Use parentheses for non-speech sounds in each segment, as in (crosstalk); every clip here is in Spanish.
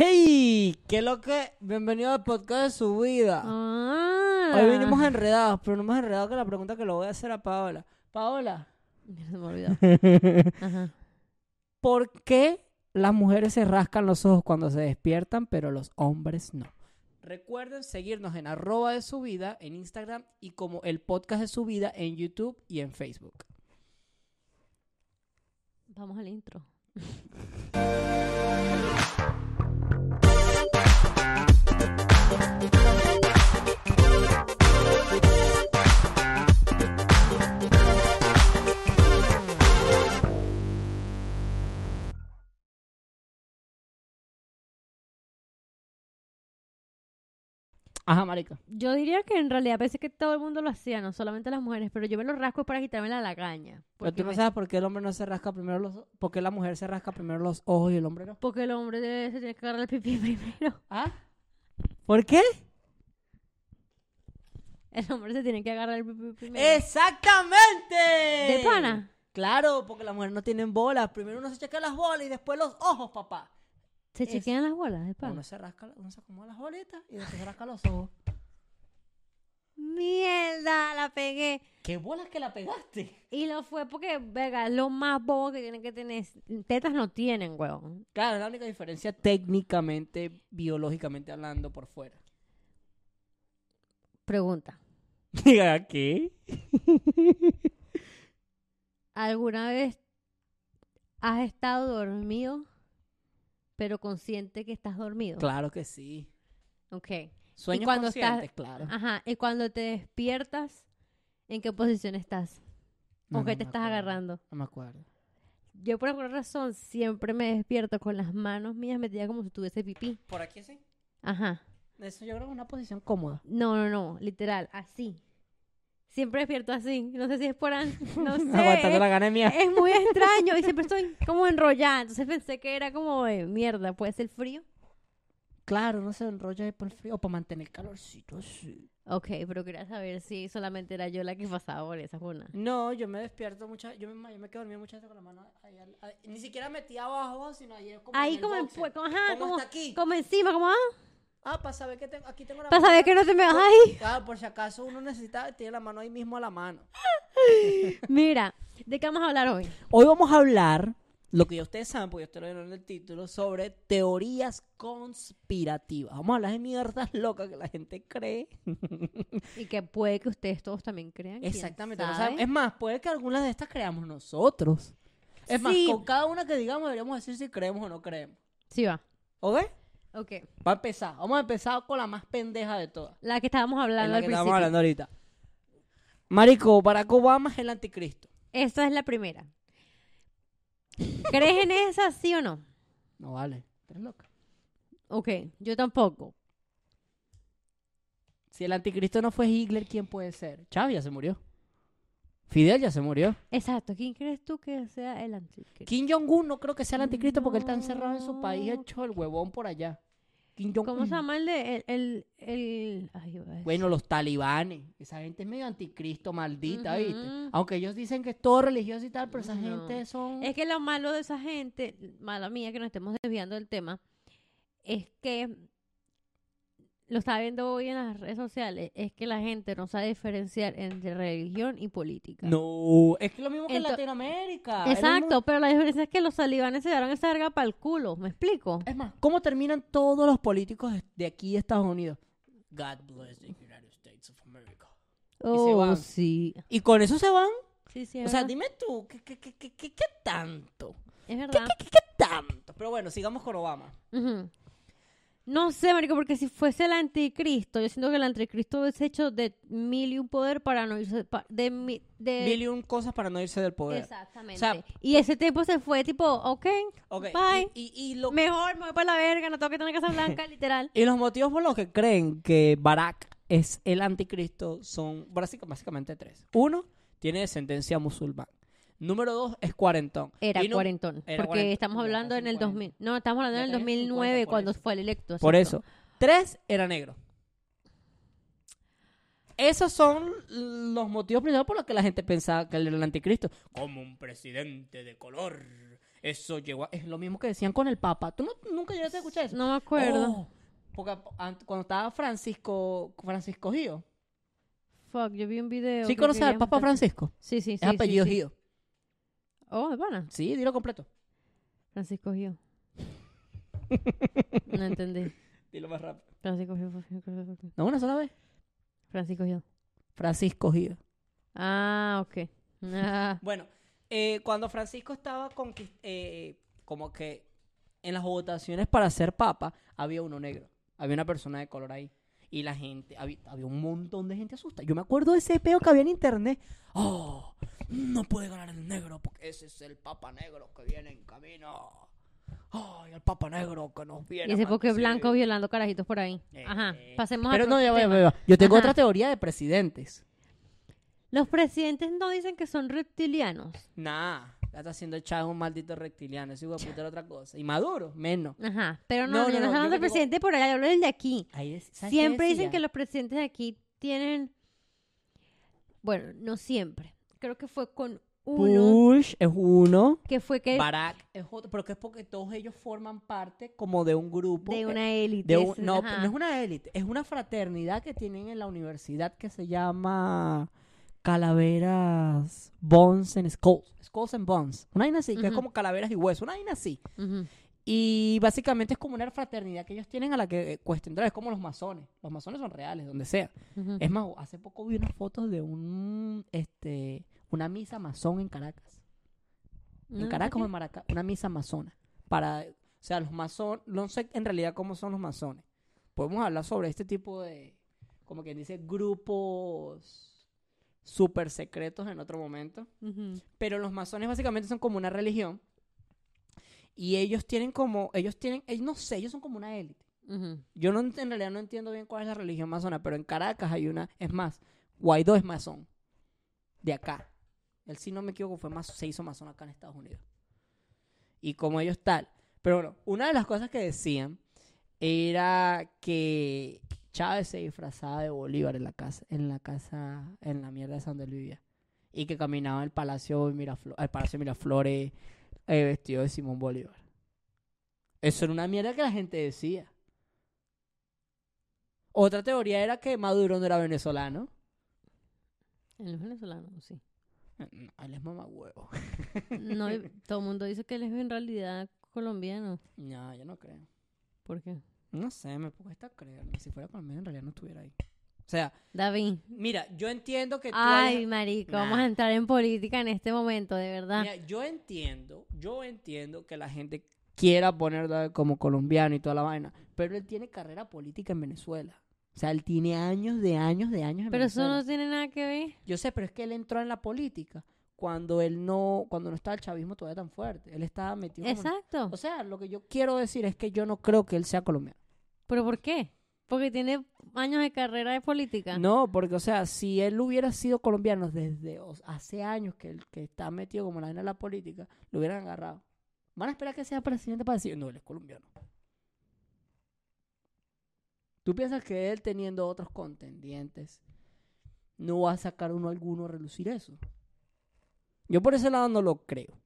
¡Hey! ¿Qué lo que? Bienvenido al podcast de su vida. Ah. Hoy venimos enredados, pero no más enredados que la pregunta que le voy a hacer a Paola. Paola, (laughs) Se me olvidó. Ajá. ¿por qué las mujeres se rascan los ojos cuando se despiertan, pero los hombres no? Recuerden seguirnos en arroba de su vida en Instagram y como el podcast de su vida en YouTube y en Facebook. Vamos al intro. (laughs) Ajá, marica. Yo diría que en realidad pensé que todo el mundo lo hacía, no solamente las mujeres, pero yo me lo rasco para quitarme la lagaña. Pero tú no me- sabes por qué el hombre no se rasca primero los ¿Por qué la mujer se rasca primero los ojos y el hombre no? porque el hombre debe- se tiene que agarrar el pipí (laughs) primero. ¿Ah? ¿Por qué? El hombre se tiene que agarrar el pipí primero. ¡Exactamente! ¿De pana? Claro, porque las mujeres no tienen bolas. Primero uno se chequea las bolas y después los ojos, papá. ¿Se es- chequean las bolas de pana? Uno se rasca, uno se acomoda las bolitas y después se rasca los ojos. ¡Mierda! La pegué. ¿Qué bolas que la pegaste? Y lo fue porque, venga, es lo más bobo que tienen que tener. Tetas no tienen, weón. Claro, es la única diferencia técnicamente, biológicamente hablando por fuera. Pregunta. (laughs) Diga, ¿qué? ¿Alguna vez has estado dormido, pero consciente que estás dormido? Claro que sí. Ok. Sueños cuando conscientes, estás- claro. Ajá. Y cuando te despiertas, ¿en qué posición estás? No, ¿Con qué no te estás acuerdo. agarrando? No me acuerdo. Yo por alguna razón siempre me despierto con las manos mías metidas como si tuviese pipí. ¿Por aquí sí? Ajá. Eso yo creo que es una posición cómoda. No, no, no. Literal, así. Siempre despierto así. No sé si es por... an- (laughs) No sé. Aguantando la ganemia. Es muy (laughs) extraño y siempre estoy como enrollada. Entonces pensé que era como de mierda. ¿Puede ser frío? Claro, no se enrolla ahí por el frío para mantener el calorcito así. Ok, pero quería saber si solamente era yo la que pasaba por esa zona. No, yo me despierto muchas, yo me, yo me quedo dormido muchas veces con la mano ahí, al- ahí- ni siquiera metí abajo, sino ahí como Ahí el como, en, boxer. pu- como, ajá, Como como, hasta aquí. como encima, como, ah, Ah, para saber que tengo, aquí tengo la para saber que no te me vas ahí. Claro, por si acaso uno necesita, tiene la mano ahí mismo a la mano. (laughs) Mira, ¿de qué vamos a hablar hoy? Hoy vamos a hablar, lo que ya ustedes saben, porque yo estoy leyendo en el título, sobre teorías conspirativas. Vamos a hablar de mierdas locas que la gente cree. Y que puede que ustedes todos también crean. ¿quién Exactamente. no sabe? sabemos- es más, puede que algunas de estas creamos nosotros. Es más, Sí. con cada una que digamos deberíamos decir si creemos o no creemos. Sí va. ¿Ok? Ok. Va a empezar. Vamos a empezar con la más pendeja de todas. La que estábamos Es hablando la al que principio. estamos hablando ahorita. Marico, Barack Obama es el anticristo. Esta es la primera. ¿Crees en esa, sí o no? No vale. Eres loca. Ok, yo tampoco. Si el anticristo no fue Hitler, ¿quién puede ser? Chávez ya se murió. Fidel ya se murió. Exacto, ¿quién crees tú que sea el anticristo? Kim Jong-un no creo que sea el anticristo porque él está encerrado en su país hecho el huevón por allá. Kim Jong-un. ¿Cómo se llama el de el, el, ay. Bueno, los talibanes. Esa gente es medio anticristo, maldita. ¿viste? Aunque ellos dicen que es todo religioso y tal, pero esa No. gente son... Es que lo malo de esa gente, mala mía que nos estemos desviando del tema, es que lo estaba viendo hoy en las redes sociales, es que la gente no sabe diferenciar entre religión y política. No, es que lo mismo que en Latinoamérica. Exacto, pero la diferencia es que los talibanes se dieron esa verga para el culo, ¿me explico? Es más, ¿cómo terminan todos los políticos de- aquí de Estados Unidos? God bless the United States of America. se Oh, van. sí. Y con eso se van. Sí, sí, O sea, dime tú, ¿qué, qué, qué, qué, qué- qué tanto? Es verdad. ¿Qué tanto? Pero bueno, sigamos con Obama. Ujú. No sé, marico, porque si fuese el anticristo, yo siento que el anticristo es hecho de mil y un poder para no irse pa- de, mi- de Mil y un cosas para no irse del poder. Exactamente. O sea- y ese tiempo se fue tipo, ok, Ok, bye. Y, y- y lo- Mejor me voy para la verga, no tengo que tener casa blanca, (laughs) literal. y los motivos por los que creen que Barack es el anticristo son básica- básicamente tres. Uno, tiene descendencia musulmana. Número dos, es cuarentón. Era no- cuarentón. era porque cuarentón, estamos hablando en el 40. 2000. No, estamos hablando en el tenés 2009 50 por cuando eso. fue el electo. Por exacto. eso. Tres, era negro. Esos son los motivos principales por los que la gente pensaba que él era el anticristo. Como un presidente de color Eso llegó a- es lo mismo que decían con el Papa. ¿Tú no- nunca llegaste a escuchar eso? No me acuerdo. Oh, porque cuando estaba Francisco Francisco Gío. Fuck, yo vi un video. ¿Sí conoces al Papa Francisco? Sí, sí, sí. Es sí, apellido sí. Gío. Oh, es pana. Sí, dilo completo. Francisco Gio. (laughs) no entendí. Dilo más rápido. Francisco Gio. Francisco Gio. No, una sola vez. Francisco Gio. Francisco Gío. Ah, ok. Ah, Bueno, eh, cuando Francisco estaba conquist- eh, como que en las votaciones para ser papa, había uno negro. Había una persona de color ahí. Y la gente, había, había un montón de gente asusta. Yo me acuerdo de ese peo que había en internet. Oh, no puede ganar el negro porque ese es el papa negro que viene en camino. Ay, el papa negro que nos viene. y ese porque maldecir". blanco violando carajitos por ahí. Ajá. Eh, Pasemos Pero no, ya va, va, va. Yo tengo Ajá. otra teoría de presidentes. Los presidentes no dicen que son reptilianos. Nah, ya está haciendo echado un maldito reptiliano. Ese hijo de puta era otra cosa. Y Maduro, menos. Ajá. Pero no, No, no, no, no, hablando del presidente por allá, hablo del de aquí. Ahí es- ¿sabes qué Siempre dicen que los presidentes de aquí tienen. Bueno, no siempre. Creo que fue con uno Bush es uno, que fue que Barack es otro, pero que es porque todos ellos forman parte como de un grupo. de eh, una élite. un- no, ajá. no es una élite, es una fraternidad que tienen en la universidad que se llama Calaveras Bones and Skulls. Skulls and Bones. Una vaina así, que es como calaveras y huesos. Una vaina así. Y básicamente es como una fraternidad que ellos tienen a la que eh, cuesta entrar. Es como los masones. Los masones son reales, donde sea. Es más, hace poco vi unas fotos de un este una misa masón en Caracas. En sé Caracas o en Maracas, una misa masona. Para, o sea, los masones, no sé en realidad cómo son los masones. Podemos hablar sobre este tipo de, como quien dice, grupos súper secretos en otro momento. Pero los masones básicamente son como una religión. Y ellos tienen como, ellos tienen, ellos no sé, ellos son como una élite. Yo no, en realidad no entiendo bien cuál es la religión masona, pero en Caracas hay una, es más, Guaidó es masón, de acá. Él, si no me equivoco, fue más, se hizo masón acá en Estados Unidos. Y como ellos tal. Pero bueno, una de las cosas que decían era que Chávez se disfrazaba de Bolívar en la casa, en la casa, en la mierda de él vivía. Y que caminaba al Palacio, Miraflo- al Palacio Miraflores eh, vestido de Simón Bolívar. Eso era una mierda que la gente decía. Otra teoría era que Maduro no era venezolano. Él es venezolano, sí. Mm, Él es mamagüevo. No, (laughs) todo el mundo dice que él es en realidad colombiano. No, yo no creo. ¿Por qué? No sé, me cuesta creer. Si fuera colombiano, en realidad no estuviera ahí. O sea, David. mira, yo entiendo que tú Ay, hayas- marico, Nah. vamos a entrar en política en este momento, de verdad. Mira, yo entiendo, yo entiendo que la gente quiera ponerlo como colombiano y toda la vaina, pero él tiene carrera política en Venezuela. O sea, él tiene años de años de años en Pero eso Venezuela. no tiene nada que ver. Yo sé, pero es que él entró en la política cuando él no, cuando no estaba el chavismo todavía tan fuerte. Él estaba metido. como- Exacto. O sea, lo que yo quiero decir es que yo no creo que él sea colombiano. ¿Pero por qué? Porque tiene años de carrera de política. No, porque, o sea, si él hubiera sido colombiano desde o- hace años que él que está metido como la de la política, lo hubieran agarrado. Van a esperar que sea presidente para decir, no, él es colombiano. ¿Tú piensas que él teniendo otros contendientes no va a sacar uno alguno a relucir eso? Yo por ese lado no lo creo.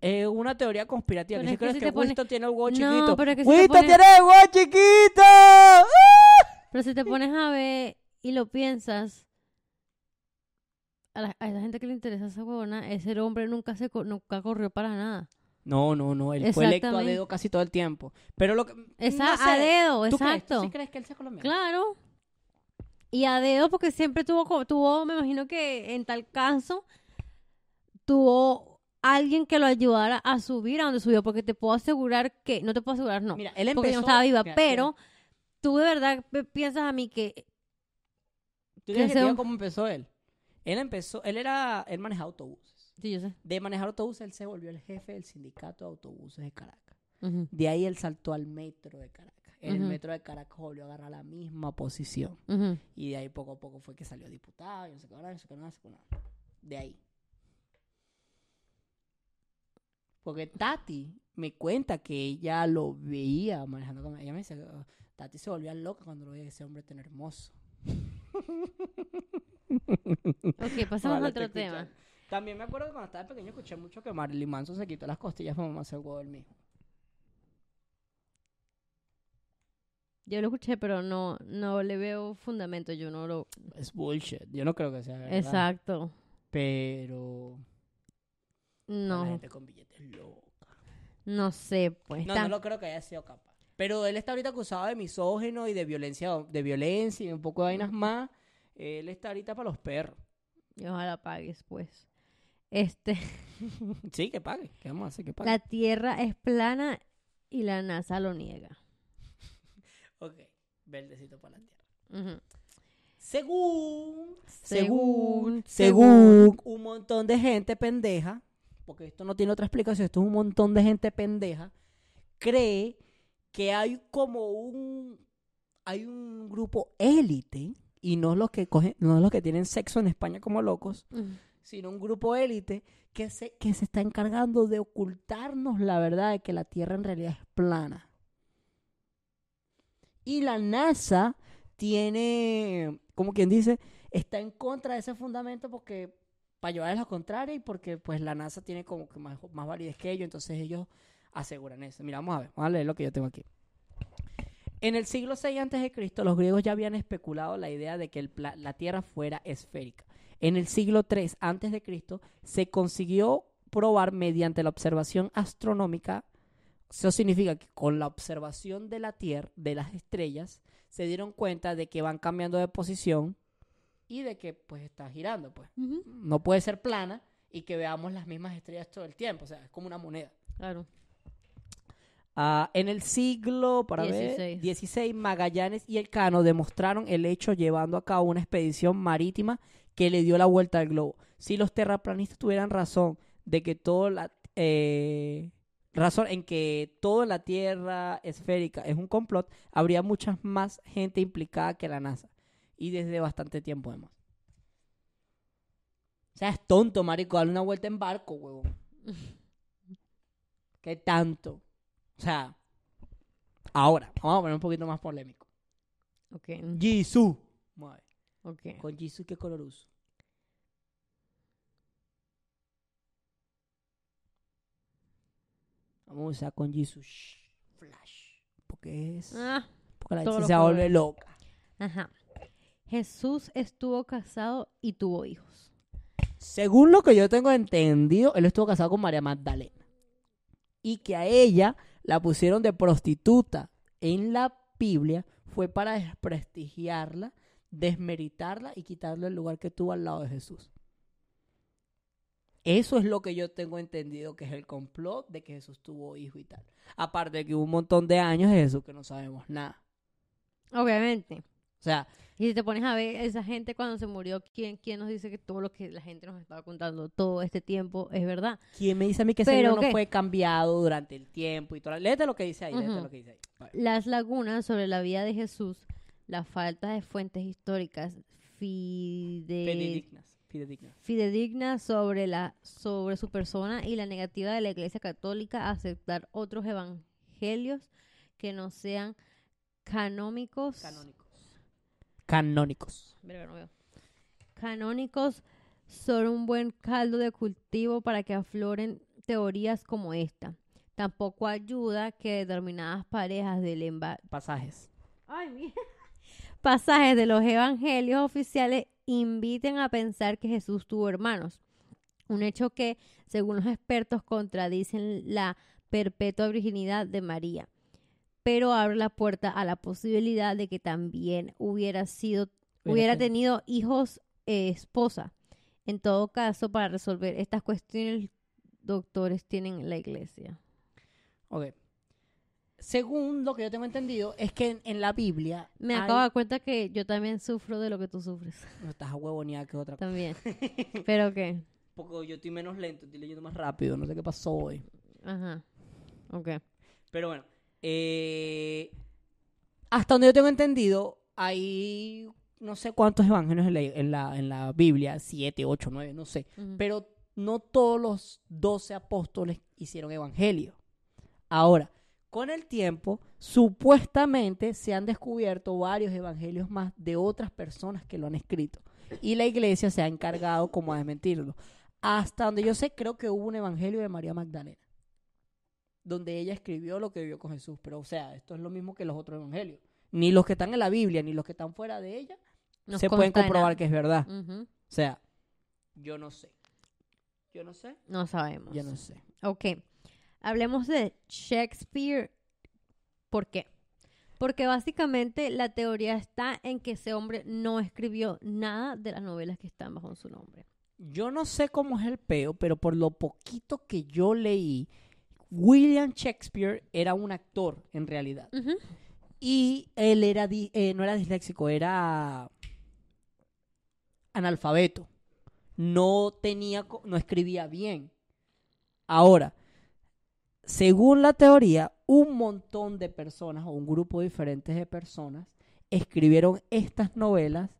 Es una teoría conspirativa. Pero que si es que crees si que pones- Winston tiene el huevo No, chiquito. pero es que si te ¡Winston pones- tiene el huevo chiquito! ¡Ah! Pero si te pones a ver y lo piensas, a la, a la gente que le interesa esa huevona, ese hombre nunca se nunca corrió para nada. No, no, no. Él fue electo a dedo casi todo el tiempo. Pero lo que. Esa, no sé, a dedo, ¿tú crees? exacto. ¿Tú sí crees que él sea colombiano? Claro. Y a dedo porque siempre tuvo, tuvo, me imagino que en tal caso, tuvo alguien que lo ayudara a subir a donde subió, porque te puedo asegurar que, no te puedo asegurar, no, Mira, él empezó. porque yo no estaba viva, Mira, pero tú de verdad piensas a mí que, ¿Tú tienes que cómo empezó él? Él empezó. Él era. Él manejaba autobuses. sí, yo sé, De manejar autobuses, él se volvió el jefe del sindicato de autobuses de Caracas. De ahí él saltó al metro de Caracas. El Ujú. metro de Caracas volvió a agarrar la misma posición. Y de ahí poco a poco fue que salió diputado, y no sé qué, no sé qué, no sé qué. De ahí. Porque Tati me cuenta que ella lo veía manejando con ella me dice que "Oh, Tati se volvía loca cuando lo veía ese hombre tan hermoso. Ok, (laughs) pasamos Ojalá a otro tema. También me acuerdo que cuando estaba pequeño escuché mucho que Marilyn Manson se quitó las costillas para mamarse el huevo del mismo. Yo lo escuché, pero no, no le veo fundamento. Yo no lo. Es bullshit. Yo no creo que sea verdad. Exacto. Pero... La No, gente con billetes loca. no sé, pues. No, Tam- no lo creo que haya sido capaz. Pero él está ahorita acusado de misógino y de violencia, de violencia y un poco de vainas más. Él está ahorita para los perros. Y ojalá pagues, pues. Este, (laughs) Sí, que pague. ¿Qué vamos a hacer? Que pague. la Tierra es plana y la NASA lo niega. Ok, verdecito para la tierra. Según, Según, según, según un montón de gente pendeja, porque esto no tiene otra explicación, esto es un montón de gente pendeja, cree que hay como un, hay un grupo élite, y no los que cogen, no los que tienen sexo en España como locos, sino un grupo élite que se, que se está encargando de ocultarnos la verdad de que la Tierra en realidad es plana. Y la NASA tiene, como quien dice, está en contra de ese fundamento porque para llevarles la contraria y porque pues la NASA tiene como que más, más validez que ellos, entonces ellos aseguran eso. Mira, vamos a ver, vamos a leer lo que yo tengo aquí. En el siglo VI a.C., los griegos ya habían especulado la idea de que la Tierra fuera esférica. En el siglo III a.C. se consiguió probar mediante la observación astronómica, eso significa que con la observación de la Tierra, de las estrellas, se dieron cuenta de que van cambiando de posición y de que pues está girando, pues. No puede ser plana y que veamos las mismas estrellas todo el tiempo, o sea, es como una moneda. Claro. Ah, en el siglo para ver, 16. 16, Magallanes y Elcano demostraron el hecho llevando a cabo una expedición marítima que le dio la vuelta al globo. Si los terraplanistas tuvieran razón de que todo la eh, razón en que toda la Tierra esférica es un complot, habría mucha más gente implicada que la NASA y desde bastante tiempo además. O sea, es tonto, marico, darle una vuelta en barco, huevón. (laughs) ¿Qué tanto? O sea, ahora, vamos a poner un poquito más polémico. Ok. Jisoo. Ver, Ok. Con Jisoo, ¿qué color uso? Vamos a usar con shh, Flash. Porque es. Ah, Porque la gente se vuelve loca. ajá. Jesús estuvo casado y tuvo hijos. Según lo que yo tengo entendido, él estuvo casado con María Magdalena. Y que a ella la pusieron de prostituta en la Biblia fue para desprestigiarla, desmeritarla y quitarle el lugar que tuvo al lado de Jesús. Eso es lo que yo tengo entendido que es el complot de que Jesús tuvo hijo y tal. Aparte de que hubo un montón de años de Jesús que no sabemos nada. Obviamente. O sea, Y si te pones a ver esa gente cuando se murió, ¿quién, quién nos dice que todo lo que la gente nos estaba contando todo este tiempo es verdad? ¿quién me dice a mí que ese libro no fue cambiado durante el tiempo y todo? Léete lo que dice ahí, léete lo que dice ahí. Las lagunas sobre la vida de Jesús, la falta de fuentes históricas fide- Fidedignas. Fidedignas sobre, la, sobre su persona y la negativa de la Iglesia Católica a aceptar otros evangelios que no sean. Canónicos. Canónicos. Verga, no veo. Canónicos son un buen caldo de cultivo para que afloren teorías como esta. Tampoco ayuda que determinadas parejas del emba- Pasajes. Ay, mira. pasajes de los evangelios oficiales inviten a pensar que Jesús tuvo hermanos. Un hecho que, según los expertos, contradicen la perpetua virginidad de María, pero abre la puerta a la posibilidad de que también hubiera sido, hubiera tenido hijos eh, esposa. En todo caso, para resolver estas cuestiones, doctores tienen la iglesia. Ok. Según lo que yo tengo entendido, es que en, en la Biblia. Me hay- acabo de dar cuenta que yo también sufro de lo que tú sufres. No estás a huevoneada que otra cosa. También. (laughs) Pero qué. Porque yo estoy menos lento, estoy leyendo más rápido. No sé qué pasó hoy. Ajá. Ok. Pero bueno. eh, hasta donde yo tengo entendido, hay no sé cuántos evangelios en la, en la, en la Biblia. Siete, ocho, nueve, no sé. Pero no todos los doce apóstoles hicieron evangelio. Ahora, con el tiempo, supuestamente se han descubierto varios evangelios más de otras personas que lo han escrito. Y la iglesia se ha encargado como a desmentirlo. hasta donde yo sé, creo que hubo un evangelio de María Magdalena, donde ella escribió lo que vio con Jesús. Pero, o sea, esto es lo mismo que los otros evangelios. Ni los que están en la Biblia, ni los que están fuera de ella, Nos se pueden comprobar que es verdad. O sea, yo no sé. Yo no sé. No sabemos. Yo no sé. Ok. Hablemos de Shakespeare. ¿Por qué? Porque básicamente la teoría está en que ese hombre no escribió nada de las novelas que están bajo su nombre. Yo no sé cómo es el peo, pero por lo poquito que yo leí, William Shakespeare era un actor en realidad. Y él era eh, no era disléxico, era analfabeto. No tenía, no escribía bien. Ahora, según la teoría, un montón de personas o un grupo diferente de personas escribieron estas novelas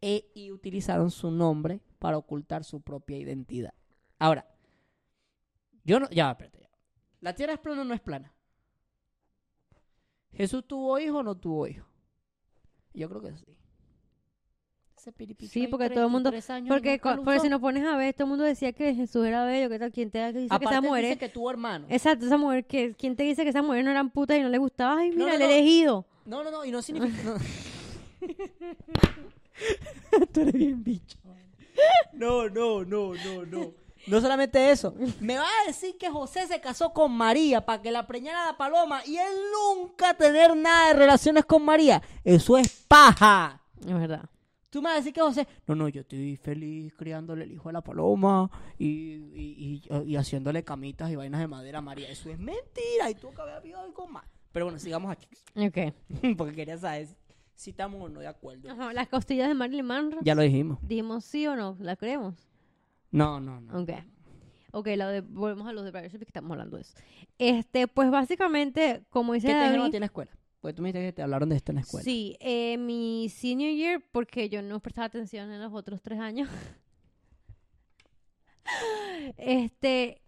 e- y utilizaron su nombre para ocultar su propia identidad. Ahora, yo no, ya, espérate, ya. La tierra es plana o no es plana. ¿Jesús tuvo hijo o no tuvo hijo? Yo creo que sí. Ese piripicho Sí, porque todo el mundo- 33 años y Porque, porque si nos pones a ver, todo el mundo decía que Jesús era bello, que tal, ¿quién te dice que esa Aparte mujer dice que tuvo hermano. Exacto, esa mujer, que, ¿quién te dice que esa mujer no eran putas y no le gustaba? Ay, No, mira, no, el no. elegido. No, no, no, y no significa... (laughs) No. Tú eres bien bicho. No, no, no, no, no. No solamente eso. Me va a decir que José se casó con María para que la preñara la paloma y él nunca tener nada de relaciones con María. Eso es paja. Es verdad. Tú me vas a decir que José, no, no, yo estoy feliz criándole el hijo a la paloma y, y, y- y haciéndole camitas y vainas de madera a María. Eso es mentira y tú que haber habido algo más. Pero bueno, sigamos aquí. Ok. (laughs) Porque quería saber si estamos o no de acuerdo. Ajá, las costillas de Marilyn Monroe. Ya lo dijimos. Dijimos sí o no, ¿la creemos? No, no, no. Ok. Ok, lo de, volvemos a los de Brothership que estamos hablando de eso. Este, pues básicamente, como dice ¿Qué David, ti en la escuela? Porque tú me dijiste que te hablaron de esto en la escuela. sí, eh, mi senior year, porque yo no prestaba atención en los otros tres años. (laughs) este,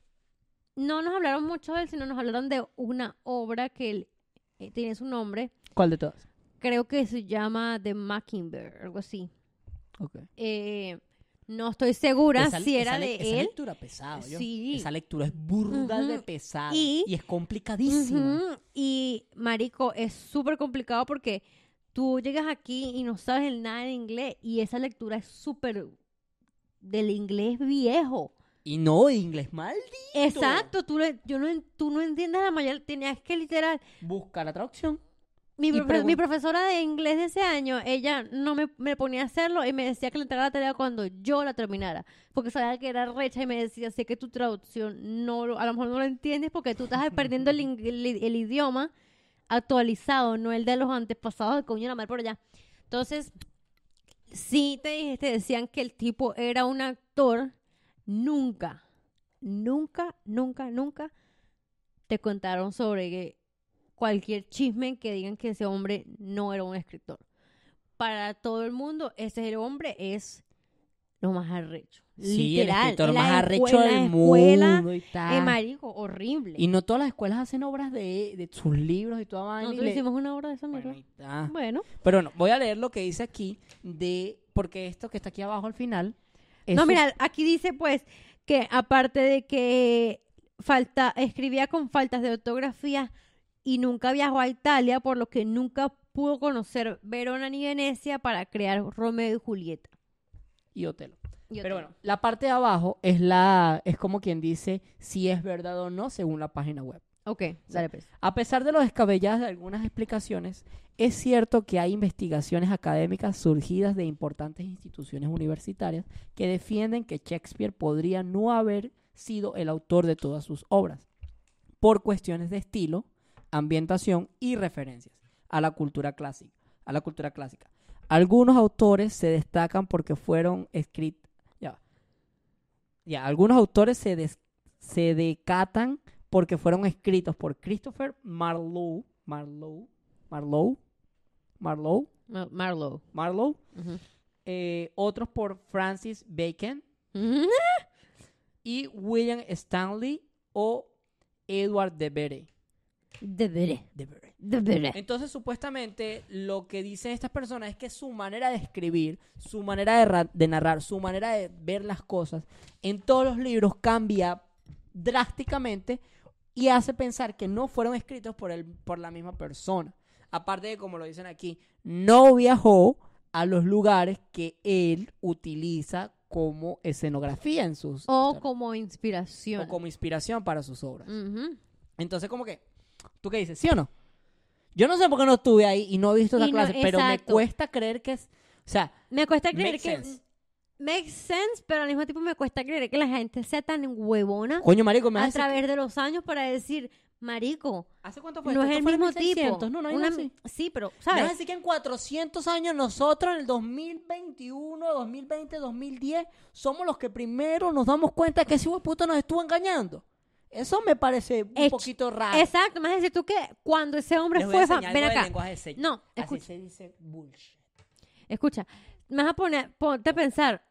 no nos hablaron mucho de él, sino nos hablaron de una obra que él, eh, tiene su nombre. ¿Cuál de todas? Creo que se llama The Mockingbird, algo así. Ok. Eh, no estoy segura Esa- si era esa de Esa él. lectura pesada. Sí. Esa lectura es burda de pesada. Y- Y, es complicadísima. Y, marico, es súper complicado porque tú llegas aquí y no sabes el nada en inglés y esa lectura es súper del inglés viejo. Y no, inglés maldito. Exacto, tú, le- yo no, tú no entiendes la mayor, tenías que literal. Busca la traducción. Mi, profe- mi profesora de inglés de ese año, ella no me, me ponía a hacerlo y me decía que le entregara la tarea cuando yo la terminara. Porque sabía que era recha y me decía, sé que tu traducción no lo- a lo mejor no lo entiendes porque tú estás perdiendo el, el, el idioma actualizado, no el de los antepasados de coño la madre por allá. Entonces, sí te, dije- te decían que el tipo era un actor, nunca, nunca, nunca, nunca te contaron sobre que cualquier chisme que digan que ese hombre no era un escritor. Para todo el mundo, ese hombre es lo más arrecho. Sí, el Literal. escritor En la más arrecho escuela- del escuela, mundo y tal. eh, marico, horrible. Y no todas las escuelas hacen obras de, de sus libros y toda vaina. y Nosotros le- hicimos una obra de esa mierda. Bueno. Pero bueno, voy a leer lo que dice aquí de... Porque esto que está aquí abajo al final... No, mira, aquí dice pues que aparte de que falta, escribía con faltas de ortografía y nunca viajó a Italia, por lo que nunca pudo conocer Verona ni Venecia para crear Romeo y Julieta. Y Otelo. Y Pero Otelo. bueno, la parte de abajo es la es como quien dice si es verdad o no según la página web. Ok, dale pues. A pesar de lo descabelladas de algunas explicaciones, es cierto que hay investigaciones académicas surgidas de importantes instituciones universitarias que defienden que Shakespeare podría no haber sido el autor de todas sus obras, por cuestiones de estilo, ambientación y referencias a la cultura clásica. A la cultura clásica. Algunos autores se destacan porque fueron escritos. Ya. Ya, algunos autores se, des- se decatan porque fueron escritos por Christopher Marlowe, Marlowe, Marlowe, Marlowe, Ma- Marlowe. Marlowe, Ujú. eh, otros por Francis Bacon (laughs) y William Stanley o Edward de Bere. Deberé. Deberé. Deberé. Entonces, supuestamente, lo que dicen estas personas es que su manera de escribir, su manera de, ra- de narrar, su manera de ver las cosas, en todos los libros cambia drásticamente y hace pensar que no fueron escritos por, el, por la misma persona. Aparte de, como lo dicen aquí, no viajó a los lugares que él utiliza como escenografía en sus... O como inspiración. o como inspiración para sus obras. Entonces, como que, ¿tú qué dices? ¿Sí o no? Yo no sé por qué no estuve ahí y no he visto esa Y no- clase, pero me exacto. cuesta creer que es. O sea, Me cuesta creer que... sense. Makes sense, pero al mismo tiempo me cuesta creer que la gente sea tan huevona coño, marico, me a hace. través de los años para decir, marico, ¿Hace cuánto fue no es Esto el fue en mismo 1600, tipo. No, no, hay Una- nada así. Sí, pero, Me vas a ¿sabes? decir que en 400 años nosotros, en el 2021, 2020, 2010, somos los que primero nos damos cuenta que ese hijo de puta nos estuvo engañando. Eso me parece un Ech- poquito raro. Exacto, me vas a decir tú que cuando ese hombre Les voy a fue... Ven acá. lenguaje de señas. No, Así escucha. se dice bullshit. Escucha, me vas a poner, ponte a pensar.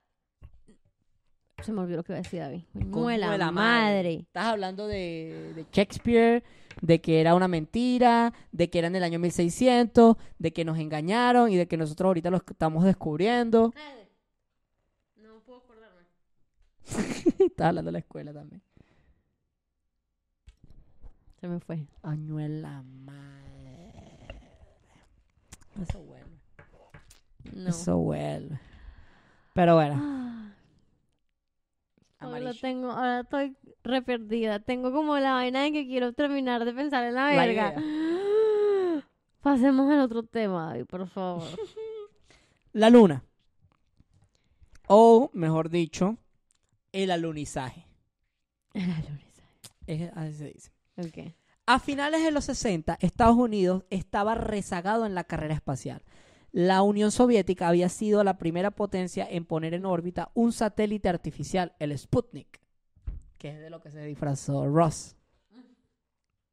Se me olvidó lo que iba a decir David. Muela de la madre. Estás hablando de, de Shakespeare, de que era una mentira, de que era en el año 1600, de que nos engañaron y de que nosotros ahorita lo estamos descubriendo. No puedo acordarme. (laughs) Estás hablando de la escuela también. Se me fue. Añuela madre. Eso vuelve. No. Eso vuelve. Pero bueno, Ah, ahora tengo, ahora estoy re perdida. Tengo como la vaina de que quiero terminar de pensar en la La verga. (gasps) Pasemos al otro tema, David, por favor. (laughs) La luna. O, mejor dicho, el alunizaje. La luna. Es- así se dice. A finales de los 60, Estados Unidos estaba rezagado en la carrera espacial. La Unión Soviética había sido la primera potencia en poner en órbita un satélite artificial, el Sputnik, que es de lo que se disfrazó Ross.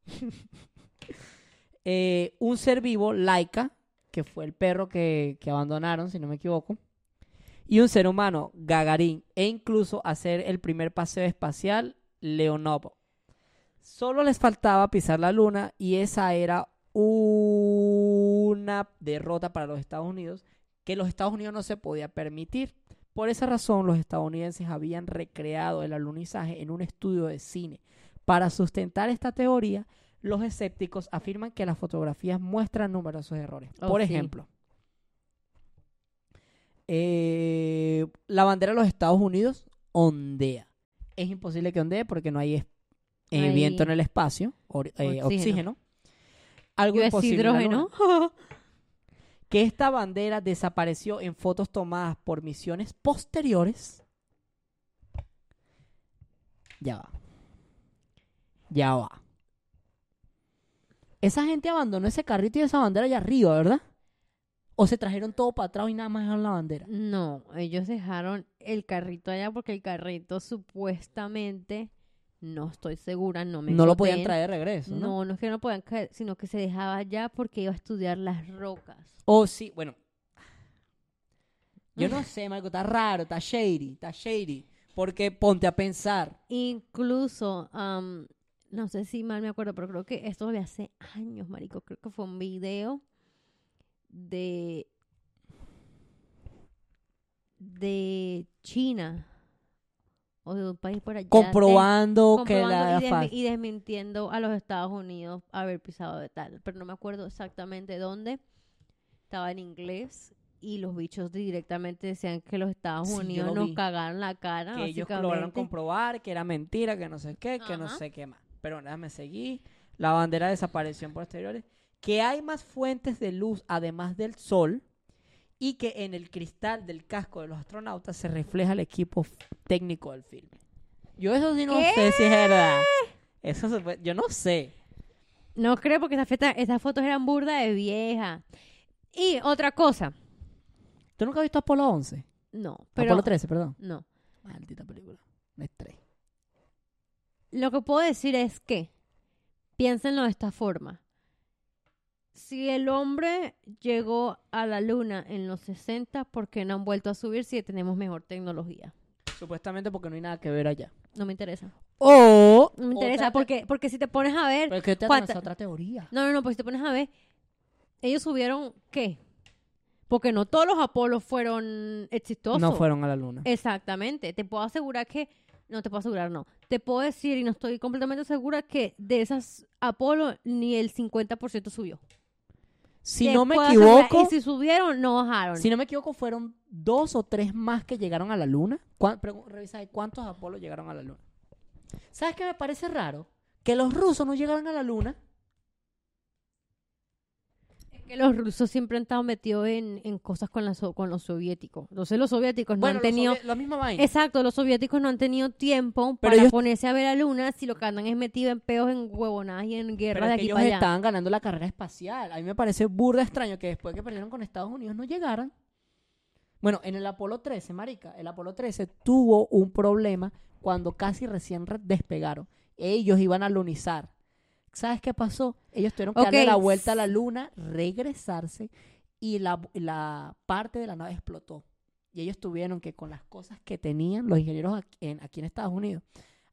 (laughs) Eh, un ser vivo, Laika, que fue el perro que, que abandonaron, si no me equivoco. Y un ser humano, Gagarin, e incluso hacer el primer paseo espacial, Leonov. Solo les faltaba pisar la luna y esa era una derrota para los Estados Unidos que los Estados Unidos no se podía permitir. Por esa razón, los estadounidenses habían recreado el alunizaje en un estudio de cine. Para sustentar esta teoría, los escépticos afirman que las fotografías muestran numerosos errores. Oh, Por sí. ejemplo, eh, la bandera de los Estados Unidos ondea. Es imposible que ondee porque no hay es- eh, viento en el espacio, or- eh, oxígeno. oxígeno. Algo Yo imposible. en la hidrógeno. Luna. Que esta bandera desapareció en fotos tomadas por misiones posteriores. Ya va. Ya va. Esa gente abandonó ese carrito y esa bandera allá arriba, ¿verdad? O se trajeron todo para atrás y nada más dejaron la bandera. No, ellos dejaron el carrito allá porque el carrito supuestamente, no estoy segura, no me No lo podían traer de regreso, ¿no? No, no es que no podían caer, sino que se dejaba allá porque iba a estudiar las rocas. O sí, bueno. Yo no (laughs) sé, Marco, está raro, está shady, está shady. Porque ponte a pensar. Incluso, am, no sé si mal me acuerdo, pero creo que esto de hace años, marico, creo que fue un video de de China o de un país por allá. de- Comprobando, que comprobando la y, desmi- fa- y desmintiendo a los Estados Unidos haber pisado de tal. Pero no me acuerdo exactamente dónde. Estaba en inglés y los bichos directamente decían que los Estados Sí, Unidos nos vi. cagaron la cara. que ellos lograron comprobar que era mentira, que no sé qué, que no sé qué más. Pero nada, me seguí. La bandera desapareció en posteriores. Que hay más fuentes de luz además del sol. Y que en el cristal del casco de los astronautas se refleja el equipo técnico del filme. Yo eso sí no ¿Qué? sé si es verdad. Eso se yo no sé. No creo porque esas fotos eran burda de vieja. Y otra cosa. ¿Tú nunca has visto Apolo 11? No, pero... Apolo 13, perdón. No. Maldita película. No es tres. Lo que puedo decir es que, piénsenlo de esta forma. Si el hombre llegó a la luna en los 60, ¿por qué no han vuelto a subir si tenemos mejor tecnología? Supuestamente porque no hay nada que ver allá. No me interesa. O... No me interesa, te- porque, porque si te pones a ver... Pero es que te ¿cuánta- otra teoría. No, no, no, pues si te pones a ver, ellos subieron, ¿qué? Porque no todos los Apolos fueron exitosos. No fueron a la luna. Exactamente. Te puedo asegurar que... No te puedo asegurar, no. Te puedo decir, y no estoy completamente segura, que de esas Apolo ni el 50% subió. Si no me equivoco, Y si subieron, no bajaron. si no me equivoco, fueron dos o tres más que llegaron a la luna. ¿Cuán- pregu- Revisa cuántos Apolo llegaron a la luna. ¿Sabes qué me parece raro? Que los rusos no llegaron a la luna. Que los rusos siempre han estado metidos en, en cosas con, la so- con los soviéticos. Entonces los soviéticos no han los tenido... sovi- la misma vaina. Exacto, los soviéticos no han tenido tiempo Pero para ellos- ponerse a ver la luna si lo que andan es metido en peos, en huevonadas y en guerras de aquí ellos para allá. estaban ganando la carrera espacial. A mí me parece burda extraño que después que perdieron con Estados Unidos no llegaran. Bueno, en el Apolo 13, marica, el Apolo 13 tuvo un problema cuando casi recién re- despegaron. Ellos iban a lunizar. ¿Sabes qué pasó? Ellos tuvieron que darle Ok. la vuelta a la luna, regresarse y la, la parte de la nave explotó. Y ellos tuvieron que con las cosas que tenían los ingenieros aquí en, aquí en Estados Unidos,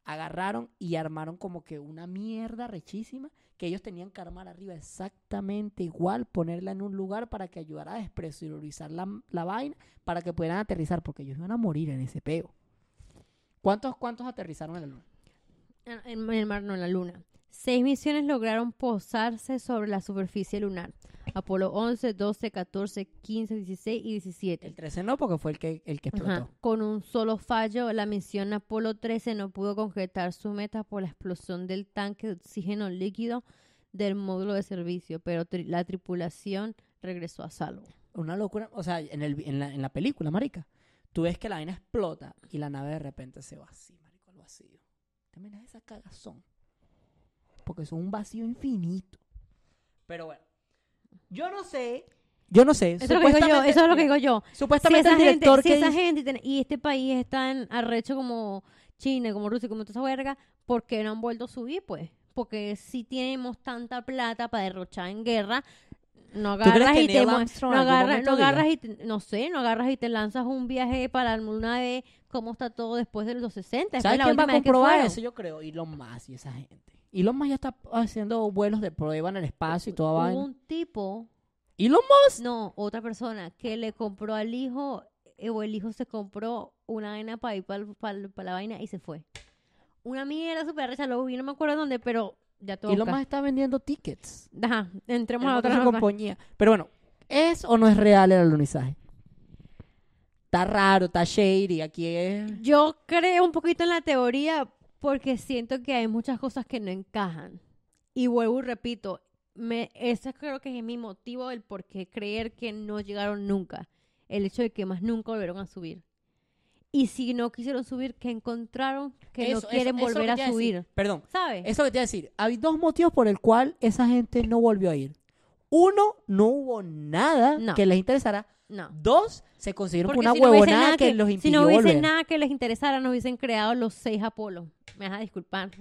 agarraron y armaron como que una mierda rechísima que ellos tenían que armar arriba exactamente igual, ponerla en un lugar para que ayudara a despresurizar la, la vaina para que pudieran aterrizar, porque ellos iban a morir en ese peo. ¿Cuántos, cuántos aterrizaron en la luna? En, en el mar, no en la luna. Seis misiones lograron posarse sobre la superficie lunar. Apolo 11, 12, 14, 15, 16 y 17. El 13 no, porque fue el que, el que explotó. Ajá. Con un solo fallo, la misión Apolo 13 no pudo concretar su meta por la explosión del tanque de oxígeno líquido del módulo de servicio, pero tri- la tripulación regresó a salvo. Una locura. O sea, en, el, en, la, en la película, marica, tú ves que la vaina explota y la nave de repente se va así, marico, al vacío. ¿Te imaginas esa cagazón? Porque es un vacío infinito. Pero bueno, yo no sé. Yo no sé. Eso es lo que digo yo, supuestamente- eso es lo que digo yo. Si Supuestamente esa, el gente, director si que esa dice- gente tiene- y este país está en arrecho como China, como Rusia, como toda esa verga, ¿por qué no han vuelto a subir, pues? Porque si tenemos tanta plata para derrochar en guerra, no agarras y te no agarras, no agarras y te- no sé, no agarras y te lanzas un viaje para la luna de cómo está todo después de los 60. después ¿Sabes quién va a vez comprobar eso? Yo creo. Elon Musk y esa gente. Elon Musk ya está haciendo vuelos de prueba en el espacio y toda Hubo vaina. un tipo Elon Musk. No, otra persona que le compró al hijo, eh, o el hijo se compró una vaina para ir para la vaina y se fue. Una mierda súper recha, lo vi, no me acuerdo dónde, pero ya todo. Elon Musk está vendiendo tickets. Ajá, entremos a otra compañía. Pero bueno, ¿es o no es real el alunizaje? Está raro, está shady. Aquí es. Yo creo un poquito en la teoría porque siento que hay muchas cosas que no encajan. Y vuelvo y repito, me, ese creo que es mi motivo del por qué creer que no llegaron nunca. El hecho de que más nunca volvieron a subir. Y si no quisieron subir, que encontraron que Eso, no quieren eso- eso volver a subir. decir. Perdón. ¿Sabes? Eso que te iba a decir. Hay dos motivos por el cual esa gente no volvió a ir. Uno, no hubo nada No. que les interesara. No. Dos, se consiguieron Porque una si no huevonada nada que, que, los si impidió no hubiese volver. nada que les interesara, no hubiesen creado los seis Apolo. Me vas a disculpar.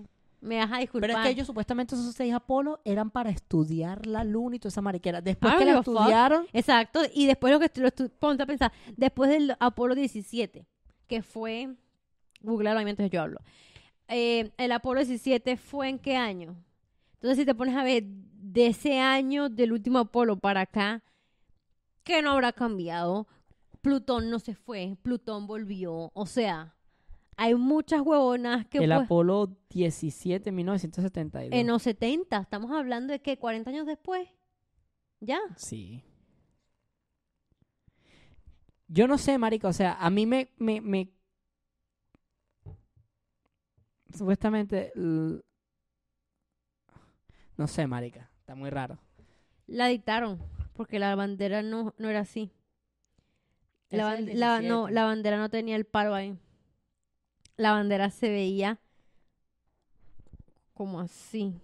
Me vas a disculpar. Pero es que ellos supuestamente esos seis Apolo eran para estudiar la luna y toda esa mariquera. Después I que la fuck. estudiaron, Exacto, y después lo que lo ponte a pensar, después del Apolo 17, que fue, googlealo ahí mientras yo hablo, Eh, el Apolo 17 fue en qué año? Entonces si te pones a ver de ese año del último Apolo para acá, ¿qué no habrá cambiado? Plutón no se fue, Plutón volvió, o sea, hay muchas huevonas que el pues, Apolo 17, 1972. en los 70, estamos hablando de que 40 años después, ya. Sí. Yo no sé, marica, o sea, a mí me... me, me- Supuestamente... No sé, marica, está muy raro. La dictaron, porque la bandera no, no era así. La, ban- la- no, 17. la bandera no tenía el palo ahí. La bandera se veía como así.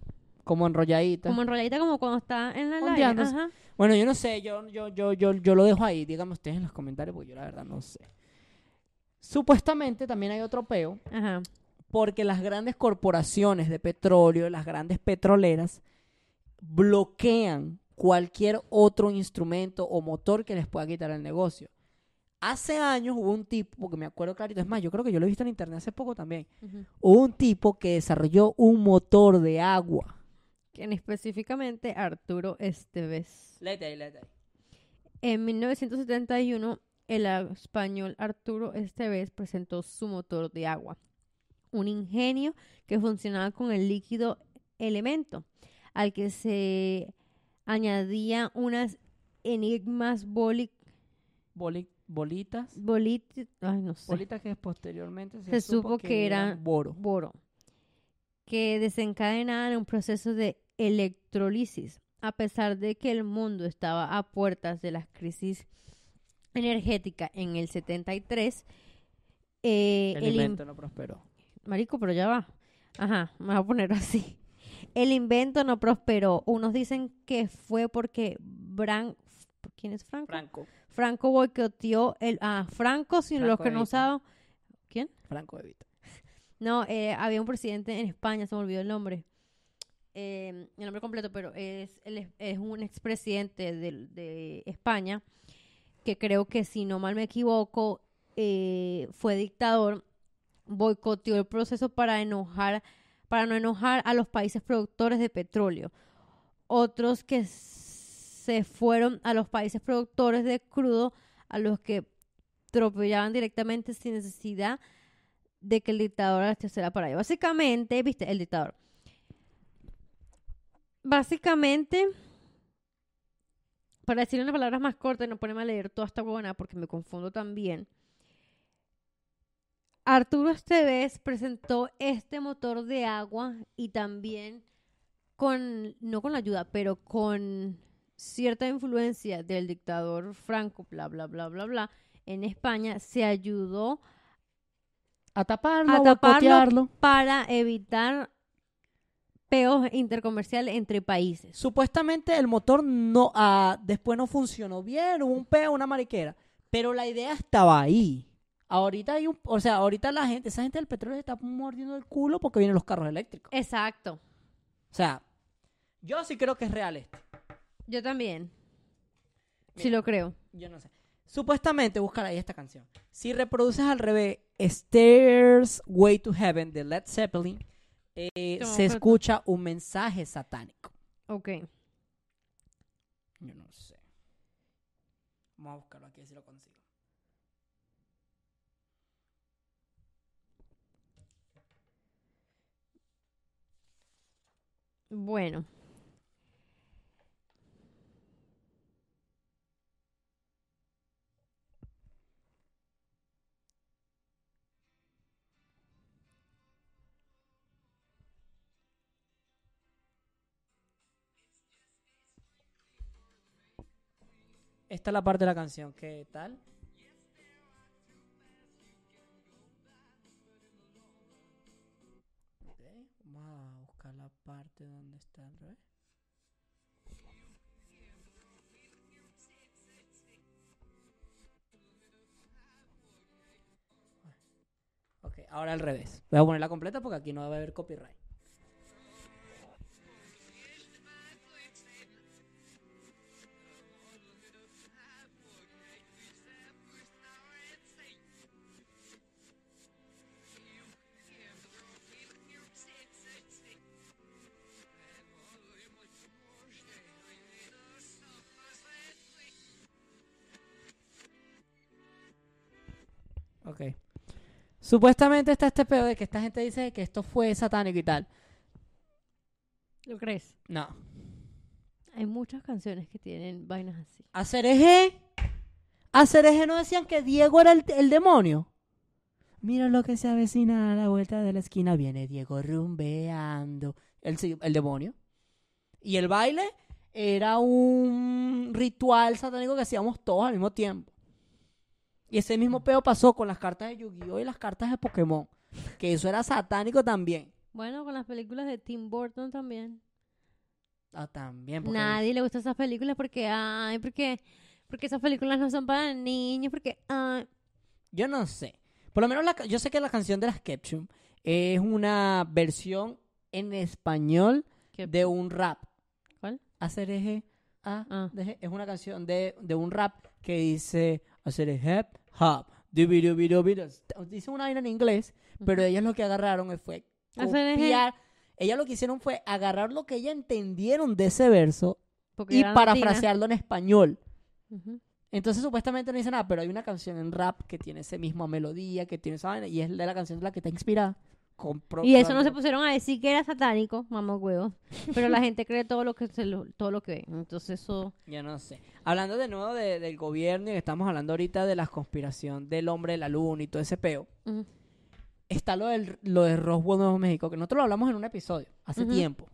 Como enrolladita. Como enrolladita como cuando está en la live. Ajá. Bueno, yo no sé, yo, yo, yo, yo, yo lo dejo ahí. Díganme ustedes en los comentarios, porque yo la verdad no sé. Supuestamente también hay otro peo, Ajá. porque las grandes corporaciones de petróleo, las grandes petroleras, bloquean cualquier otro instrumento o motor que les pueda quitar el negocio. Hace años hubo un tipo, porque me acuerdo clarito, es más, yo creo que yo lo he visto en internet hace poco también. Hubo un tipo que desarrolló un motor de agua. Quien específicamente Arturo Esteves. Léete ahí, léete ahí. En 1971, el español Arturo Esteves presentó su motor de agua, un ingenio que funcionaba con el líquido elemento, al que se añadía unas enigmas boli, Boli- bolitas. bolit- ay, no sé, Bolitas que posteriormente se, Se supo que eran boro. boro, que desencadenaban un proceso de electrolisis, a pesar de que el mundo estaba a puertas de la crisis energética en el 73. eh, El el in- invento no prosperó. Marico, pero ya va. Ajá, me voy a poner así. El invento no prosperó. Unos dicen que fue porque Bran... ¿Quién es Franco? Franco. Franco boicoteó el... Ah, Franco, sin los que no saben... ¿Quién? Franco Evita. No, eh, había un presidente en España, se me olvidó el nombre. Eh, el nombre completo, pero es, él es, es un expresidente de, de España que creo que, si no mal me equivoco, eh, fue dictador, boicoteó el proceso para enojar, para no enojar a los países productores de petróleo. Otros que se fueron a los países productores de crudo, a los que atropellaban directamente sin necesidad de que el dictador abasteciera para ello. Básicamente, viste, el dictador. Básicamente, para decir unas palabras más cortas no ponerme a leer toda esta huevona porque me confundo también. Arturo Esteves presentó este motor de agua y también con, no con la ayuda, pero con cierta influencia del dictador Franco, bla, bla, bla, bla, bla, en España, se ayudó A taparlo, A taparlo. para evitar peos intercomerciales entre países. Supuestamente el motor no ah, después no funcionó bien, hubo un peo, una mariquera. Pero la idea estaba ahí. Ahorita hay un, o sea, ahorita la gente, esa gente del petróleo se está mordiendo el culo porque vienen los carros eléctricos. Exacto. O sea, yo sí creo que es real esto. Yo también. Sí Mira. lo creo. Yo no sé. Supuestamente, buscar ahí esta canción. Si reproduces al revés Stairs Way to Heaven de Led Zeppelin, eh, se escucha un mensaje satánico. Ok. Yo no sé. Vamos a buscarlo aquí, si lo consigo. Bueno. Esta es la parte de la canción. ¿Qué tal? Parte donde está al revés. Ok, ahora al revés. Voy a ponerla completa porque aquí no va a haber copyright. Supuestamente está este pedo de que esta gente dice que esto fue satánico y tal. ¿Lo crees? No. Hay muchas canciones que tienen vainas así. A Cereje. A Cereje no decían que Diego era el, el demonio. Mira lo que se avecina a la vuelta de la esquina. Viene Diego rumbeando. El, el demonio. Y el baile era un ritual satánico que hacíamos todos al mismo tiempo. Y ese mismo peo pasó con las cartas de Yu-Gi-Oh! y las cartas de Pokémon. Que eso era satánico también. Bueno, con las películas de Tim Burton también. Ah, también. porque- Nadie le gusta esas películas porque, ay, porque, porque esas películas no son para niños, porque, ay, Yo no sé. Por lo menos la yo sé que la canción de las Ketchum es una versión en español ¿Qué? de un rap. ¿Cuál? Hacer eje, a, Ah. Es una canción de, de un rap que dice hacer eje, video. Dice una vaina en inglés, pero ellas lo que agarraron fue copiar. Ellas lo que hicieron fue agarrar lo que ellas entendieron de ese verso Porque y parafrasearlo en español. Entonces supuestamente no dice nada, pero hay una canción en rap que tiene esa misma melodía, que tiene esa vaina, y es de la canción de la que está inspirada. Y eso no se pusieron a decir que era satánico, mamá huevo. Pero la gente cree todo lo que se lo- todo lo que ve. Entonces eso (laughs) Yo no sé. Hablando de nuevo de- del gobierno y estamos hablando ahorita de la conspiración del hombre de la luna y todo ese peo, está lo, del, lo de Roswell, Nuevo México, que nosotros lo hablamos en un episodio hace tiempo.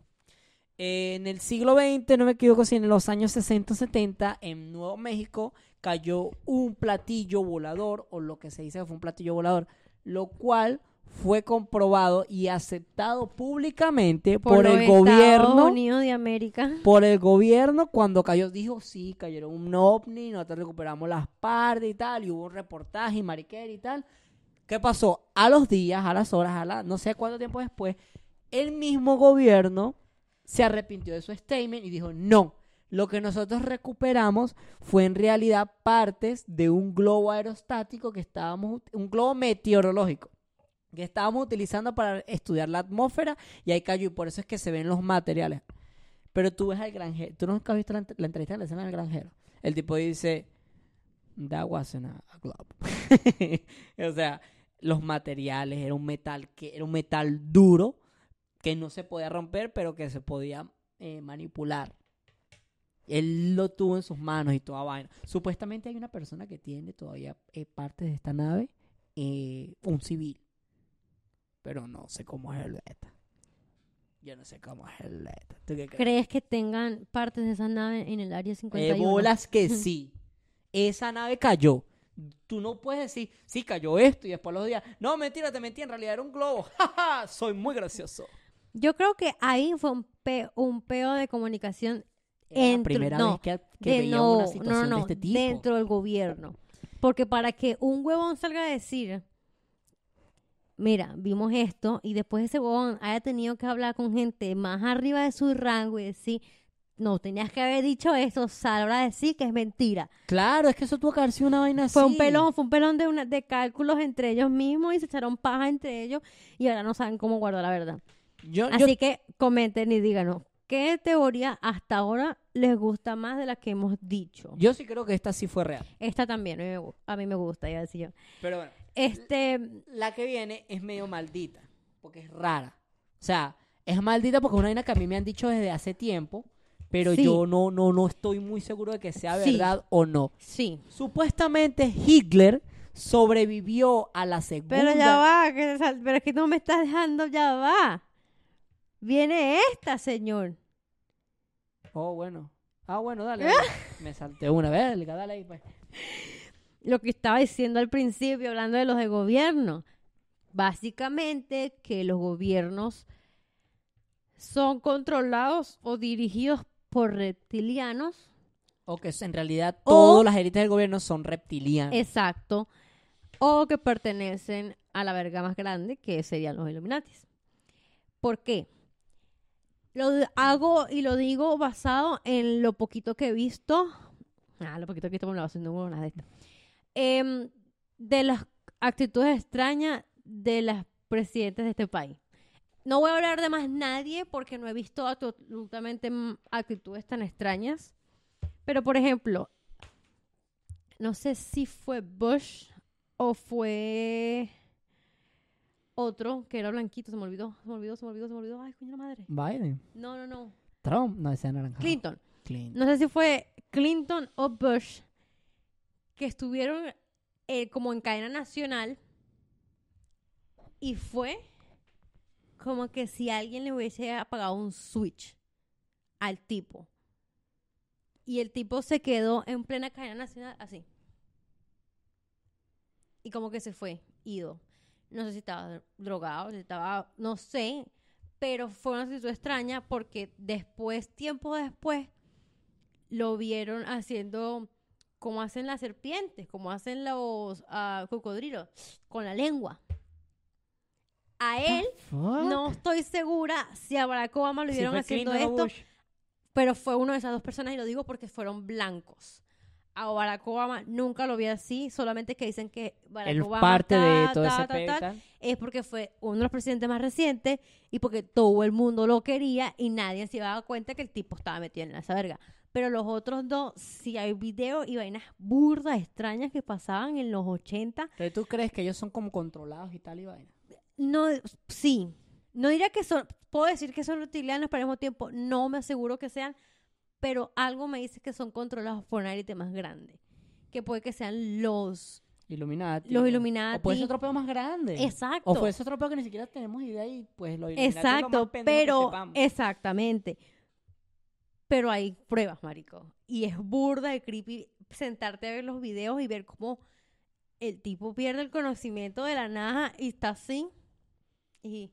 Eh, en el siglo XX, no me equivoco, si en los años 60 o 70, en Nuevo México cayó un platillo volador, o lo que se dice que fue un platillo volador, lo cual fue comprobado y aceptado públicamente por, los el gobierno. Unidos de América. Por el gobierno, cuando cayó, dijo, sí, cayeron un ovni, nosotros recuperamos las partes y tal, y hubo un reportaje y mariquera y tal. ¿Qué pasó? A los días, a las horas, a la, no sé cuánto tiempo después, el mismo gobierno se arrepintió de su statement y dijo, no, lo que nosotros recuperamos fue en realidad partes de un globo aerostático que estábamos, un globo meteorológico que estábamos utilizando para estudiar la atmósfera y ahí cayó y por eso es que se ven los materiales. Pero tú ves al granjero, tú nunca has visto la, ent- la entrevista de la escena del granjero. El tipo dice, that wasn't a, a globe. (laughs) o sea, los materiales, era un metal que era un metal duro que no se podía romper, pero que se podía eh, manipular. Él lo tuvo en sus manos y toda vaina. Supuestamente hay una persona que tiene todavía eh, partes de esta nave, eh, un civil. Pero no sé cómo es el beta. Yo no sé cómo es el beta. ¿Tú qué crees? ¿Crees que tengan partes de esa nave en el área Eh, 51? bolas que (laughs) sí. Esa nave cayó. Tú no puedes decir, sí, cayó esto y después los días. No, mentira, te mentí, en realidad era un globo. (laughs) ¡Ja! Soy muy gracioso. Yo creo que ahí fue un, pe- un peo de comunicación Era la primera no, vez que, que de veía no, una situación no, no, de este tipo. dentro del gobierno. Porque para que un huevón salga a decir, mira, vimos esto, y después ese huevón haya tenido que hablar con gente más arriba de su rango y decir, no, tenías que haber dicho eso, sal ahora a decir que es mentira. Claro, es que eso tuvo que haber sido una vaina así. Fue un pelón, fue un pelón de, una, de cálculos entre ellos mismos y se echaron paja entre ellos y ahora no saben cómo guardar la verdad. Yo, yo- Así que comenten y díganos, ¿qué teoría hasta ahora les gusta más de la que hemos dicho? yo sí creo que esta sí fue real. Esta también, a mí me, gu- a mí me gusta, iba a decir yo. Pero bueno, Este, la que viene es medio maldita, porque es rara. O sea, es maldita porque es una vaina que a mí me han dicho desde hace tiempo, pero Sí. yo no, no, no estoy muy seguro de que sea Sí. verdad o no. sí. Supuestamente Hitler sobrevivió a la segunda. Pero ya va, que pero es que no me estás dejando, ya va. Viene esta, señor. Oh, bueno. Ah, bueno, dale. dale. (laughs) me salté una vez, dale ahí pues. Lo que estaba diciendo al principio, hablando de los de gobierno. Básicamente que los gobiernos son controlados o dirigidos por reptilianos O que en realidad todas las élites del gobierno son reptilianos. Exacto. O que pertenecen a la verga más grande, que serían los Illuminatis. ¿Por qué? Lo hago y lo digo basado en lo poquito que he visto. Ah, lo poquito que he visto como lo haciendo una de estas. Em, de las actitudes extrañas de las presidentes de este país. No voy a hablar de más nadie porque no he visto absolutamente actitudes tan extrañas. Pero, por ejemplo, no sé si fue Bush o fue otro que era blanquito, se me olvidó, se me olvidó, se me olvidó, se me olvidó. Ay, coño la madre. Biden. No, no, no. Trump. No, ese naranja. Clinton. Clinton. No sé si fue Clinton o Bush que estuvieron eh, como en cadena nacional y fue como que si alguien le hubiese apagado un switch al tipo. Y el tipo se quedó en plena cadena nacional así. Y como que se fue, ido. No sé si estaba drogado, si estaba, no sé, pero fue una situación extraña porque después, tiempo después, lo vieron haciendo como hacen las serpientes, como hacen los ah, cocodrilos, con la lengua. A él, no estoy segura si a Barack Obama lo Si vieron fue haciendo esto, pero fue una de esas dos personas y lo digo porque fueron blancos. a Barack Obama nunca lo vi así, solamente que dicen que Barack El Obama parte de todo ta, ese ta, es porque fue uno de los presidentes más recientes y porque todo el mundo lo quería y nadie se iba a dar cuenta que el tipo estaba metido en esa verga. Pero los otros dos, sí hay videos y vainas burdas, extrañas que pasaban en los 80. Pero tú crees que ellos son como controlados y tal y vaina. No, sí. No diría que son, puedo decir que son reptilianos, pero al mismo tiempo no me aseguro que sean, pero algo me dice que son controlados por una élite más grande. Que puede que sean los... Illuminati. Los Illuminati. O puede ser otro peo más grande. Exacto. O puede ser otro peo que ni siquiera tenemos idea y pues lo Illuminati es lo más Exacto, que pero sepamos. exactamente. Pero hay pruebas, marico. Y es burda de creepy sentarte a ver los videos y ver cómo el tipo pierde el conocimiento de la nada y está así. Y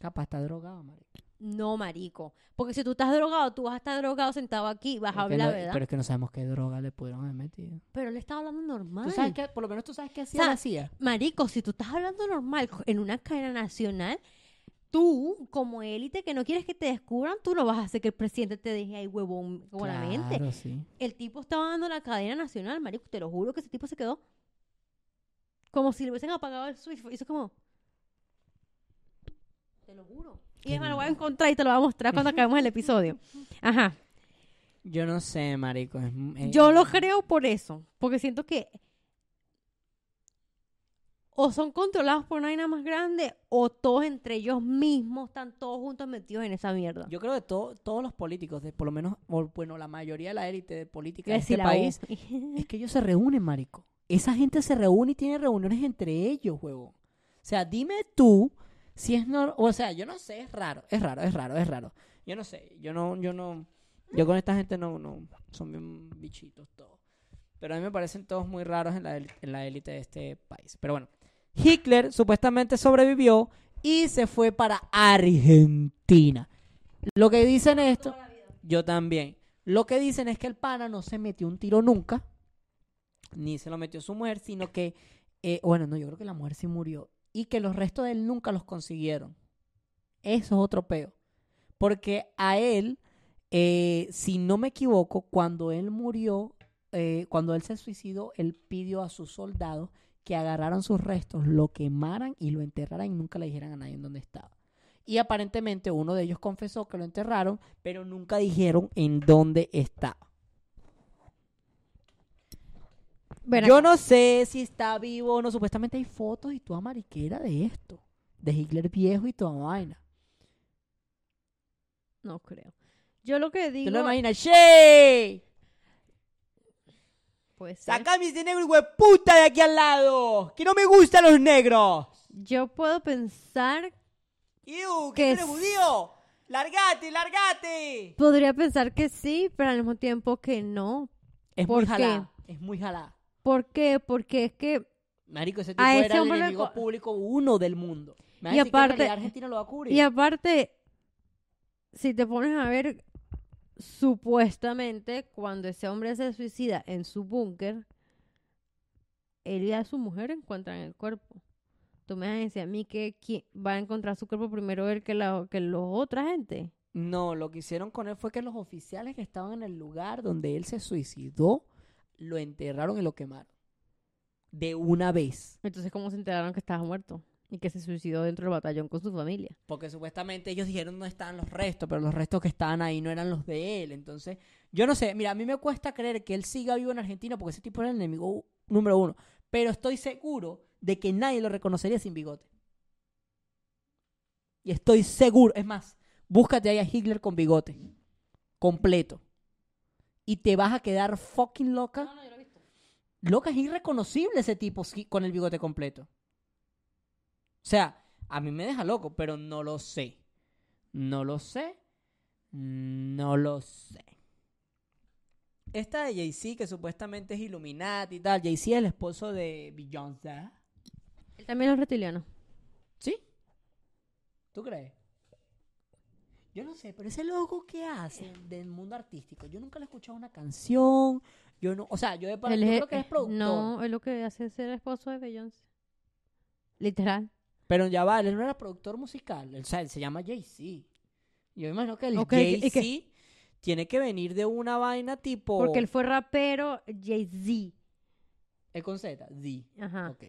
Capaz está drogado, marico. no, marico. Porque si tú estás drogado, tú vas a estar drogado sentado aquí, vas a es hablar, no- ¿verdad? Pero es que no sabemos qué droga le pudieron haber metido. Pero él estaba hablando normal. ¿Tú sabes qué? Por lo menos tú sabes qué hacía sea, hacía. Marico, si tú estás hablando normal en una cadena nacional, tú, como élite que no quieres que te descubran, tú no vas a hacer que el presidente te deje ahí huevón con la mente. Sí. El tipo estaba dando la cadena nacional, marico, te lo juro que ese tipo se quedó como si le hubiesen apagado el switch. Hizo como... Te lo juro. Y es más, lo voy a encontrar y te lo voy a mostrar cuando (laughs) acabemos el episodio. Ajá. Yo no sé, marico. es- eh, Yo lo creo por eso, porque siento que o son controlados por una vaina más grande o todos entre ellos mismos están todos juntos metidos en esa mierda. Yo creo que to- todos los políticos, de, por lo menos, o, bueno, la mayoría de la élite de política de este país, (laughs) es que ellos se reúnen, marico. Esa gente se reúne y tiene reuniones entre ellos, huevo. O sea, dime tú si es normal. O sea, yo no sé, es raro, es raro, es raro, es raro. Yo no sé, yo no, yo no. Yo con esta gente no, no. Son bien bichitos todos. Pero a mí me parecen todos muy raros en la, en la élite de este país. Pero bueno, Hitler supuestamente sobrevivió y se fue para Argentina. Lo que dicen esto, yo también. Lo que dicen es que el pana no se metió un tiro nunca, ni se lo metió su mujer, sino que, eh, bueno, no, yo creo que la mujer sí murió y que los restos de él nunca los consiguieron. Eso es otro peo. Porque a él, eh, si no me equivoco, cuando él murió, eh, cuando él se suicidó, él pidió a sus soldados que agarraran sus restos, lo quemaran y lo enterraran y nunca le dijeran a nadie en dónde estaba. Y aparentemente uno de ellos confesó que lo enterraron, pero nunca dijeron en dónde estaba. Yo no sé si está vivo o no. Supuestamente hay fotos y toda mariquera de esto. De Hitler viejo y toda vaina. No creo. Yo lo que ¿Tú digo lo imaginas? ¡Che! Puede ser. ¡Saca mis de negro, puta, de aquí al lado! ¡Que no me gustan los negros! Yo puedo pensar, ¡Iu! Que ¡Que tú eres judío! ¡Largate, largate! podría pensar que sí, pero al mismo tiempo que no. Es ¿Por muy qué? jalá. Es muy jalá. ¿Por qué? Porque es que Marico, ese tipo A era ese el enemigo co- público uno del mundo. Me Y aparte- Argentina lo va a cubrir. Y aparte, si te pones a ver, supuestamente, cuando ese hombre se suicida en su búnker, él y a su mujer encuentran el cuerpo. Tú me vas a decir a mí que va a encontrar su cuerpo primero él que la que los otra gente. No, lo que hicieron con él fue que los oficiales que estaban en el lugar donde él se suicidó lo enterraron y lo quemaron. De una vez. Entonces, ¿cómo se enteraron que estaba muerto? Y que se suicidó dentro del batallón con su familia. Porque supuestamente ellos dijeron no estaban los restos, pero los restos que estaban ahí no eran los de él. Entonces, yo no sé, mira, a mí me cuesta creer que él siga vivo en Argentina porque ese tipo era el enemigo número uno. Pero estoy seguro de que nadie lo reconocería sin bigote. Y estoy seguro, es más, búscate ahí a Hitler con bigote. Completo. Y te vas a quedar fucking loca. no, yo lo he visto. Loca, es irreconocible ese tipo con el bigote completo. O sea, a mí me deja loco, pero no lo sé. No lo sé. No lo sé. Esta de Jay-Z, que supuestamente es Illuminati y tal. Jay-Z es el esposo de Beyoncé. Él también es reptiliano. ¿Sí? ¿Tú crees? Yo no sé, pero ese logo que hace del mundo artístico, yo nunca le he escuchado una canción. Yo no, o sea, yo, de para, yo creo que es productor. No, es lo que hace ser esposo de Beyoncé. Literal. Pero ya va, él no era productor musical. O sea, él se llama Jay-Z. Yo me imagino que el Ok, ¿y Jay-Z tiene que venir de una vaina tipo... Porque él fue rapero Jay-Z. Es con Z, D. Ajá. Ok.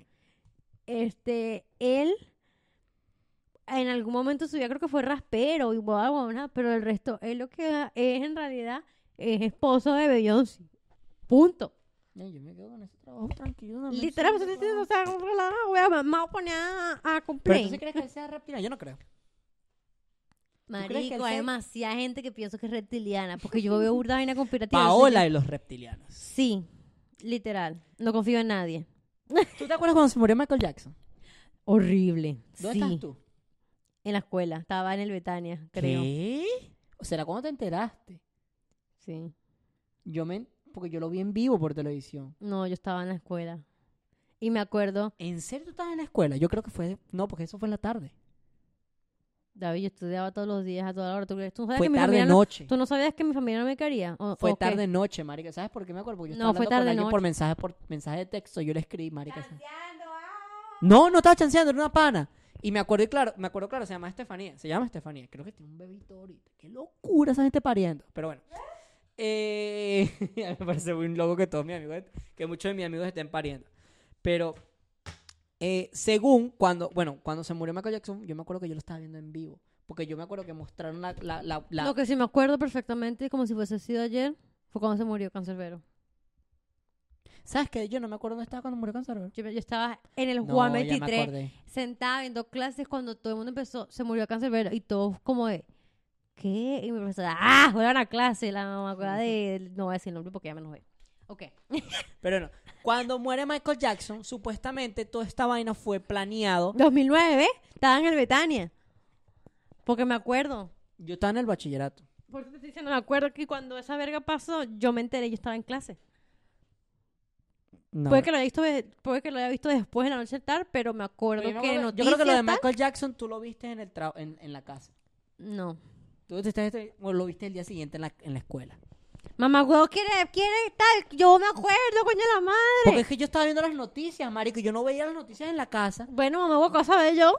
Este, él en algún momento su vida creo que fue raspero y boda, pero el resto, él lo que es en realidad es esposo de Beyoncé. Punto. Yo me quedo con ese trabajo tranquilo. no me Literal, siento o sea, o voy a, me voy a poner a, a Pero cumplir. tú sí crees que él sea reptiliano, yo no creo. Marico, hay demasiada gente que pienso que es reptiliana, porque yo veo burda vaina conspirativa. no Paola y los reptilianos. Sí, literal. No confío en nadie. ¿Tú te acuerdas cuando se murió Michael Jackson? Horrible. ¿Dónde sí, estás tú? en la escuela. Estaba en el Betania, creo. ¿Qué? O sea, ¿cuándo te enteraste? Sí. Yo me... Porque yo lo vi en vivo por televisión. No, yo estaba en la escuela. Y me acuerdo, ¿En serio tú estabas en la escuela? Yo creo que fue... No, porque eso fue en la tarde. David, yo estudiaba todos los días a toda hora. ¿Tú, crees- tú no sabías Fue que mi tarde familia no, noche. ¿Tú no sabías que mi familia no me quería? ¿O- Fue o qué? tarde noche, marica. ¿Sabes por qué me acuerdo? Porque yo No, estaba fue hablando tarde con alguien por noche. mensaje, por mensaje de texto. Yo le escribí, marica. No, no estaba chanceando, era una pana. Y me acuerdo, y claro, me acuerdo, claro, se llama Estefanía. Se llama Estefanía. Creo que tiene un bebito ahorita. Qué locura esa gente pariendo. Pero bueno. Eh, (laughs) me parece muy loco que todos mis amigos, que muchos de mis amigos estén pariendo. Pero, eh, según cuando, bueno, cuando se murió Michael Jackson, yo me acuerdo que yo lo estaba viendo en vivo. Porque yo me acuerdo que mostraron la, la, la, la- Lo que sí me acuerdo perfectamente, como si fuese sido ayer, fue cuando se murió Cancerbero. ¿Sabes qué? Yo no me acuerdo dónde estaba cuando murió Cancerbero. Yo, yo estaba en el Juan ya me 23, acordé. sentada viendo clases cuando todo el mundo empezó, se murió Cancerbero. Y todos como de, ¿qué? Y mi profesora, ¡ah! Vuelvan a clase. La mamá de, no voy a decir el nombre porque ya me enojé. Ok. (laughs) Pero no, cuando muere Michael Jackson, supuestamente toda esta vaina fue planeado. 2009, estaba en el Betania. Porque me acuerdo. Yo estaba en el bachillerato. Por eso te estoy diciendo, me acuerdo que cuando esa verga pasó, yo me enteré, yo estaba en clase. No. Puede que lo haya visto, de- puede que lo haya visto después en la noche tarde, pero me acuerdo Pero yo, me que acuerdo- yo creo que lo de tal- Michael Jackson tú lo viste en, el en la casa. No. Tú te estás- te- o lo viste el día siguiente en la, en la escuela. Mamá, huevo, ¿quiere, quiere tal? Yo me acuerdo, coño de la madre. Porque es que yo estaba viendo las noticias, marico, y yo no veía las noticias en la casa. Bueno, mamá, huevo, cosa de yo.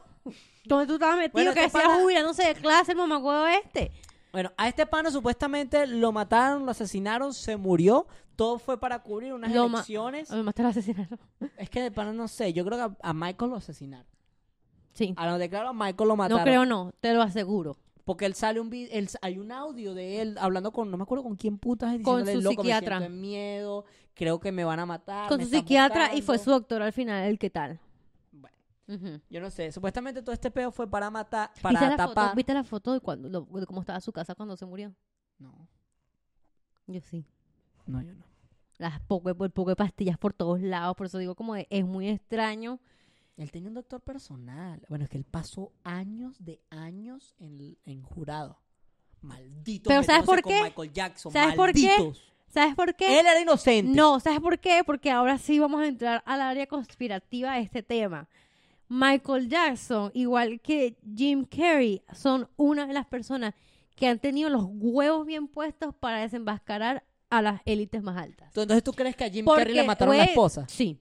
¿Dónde tú estabas metido? Bueno, que este pana- ya no sé de clase, el mamá, huevo este. Bueno, a este pana supuestamente lo mataron, lo asesinaron, se murió. Todo fue para cubrir unas Lo ma- elecciones. Te lo asesinaron. (laughs) Es que de pana no sé, yo creo que a, a Michael lo asesinaron. Sí. A lo de claro, a Michael lo mataron. No creo, no, te lo aseguro. Porque él sale un video, hay un audio de él hablando con, no me acuerdo con quién putas, diciéndole, su loco, psiquiatra. me siento en miedo, creo que me van a matar. Con me su psiquiatra y fue su buscando". doctor al final, el que tal. Bueno, yo no sé, supuestamente todo este peo fue para matar, para ¿Viste, la tapar. foto, ¿Viste la foto de, cuando, lo- de cómo estaba su casa cuando se murió? No, Yo sí. no, yo no. Las poco, poco de pastillas por todos lados, por eso digo como de, es muy extraño. Él tenía un doctor personal. Bueno, es que él pasó años de años en, en jurado. Maldito. Pero ¿sabes por qué? Michael Jackson. ¿Sabes por qué? ¿Sabes por qué? Él era inocente. No, ¿sabes por qué? Porque ahora sí vamos a entrar al área conspirativa de este tema. Michael Jackson, igual que Jim Carrey, son una de las personas que han tenido los huevos bien puestos para desenmascarar a las élites más altas. Entonces, ¿tú crees que a Jim Porque, Carrey le mataron a la esposa? Sí,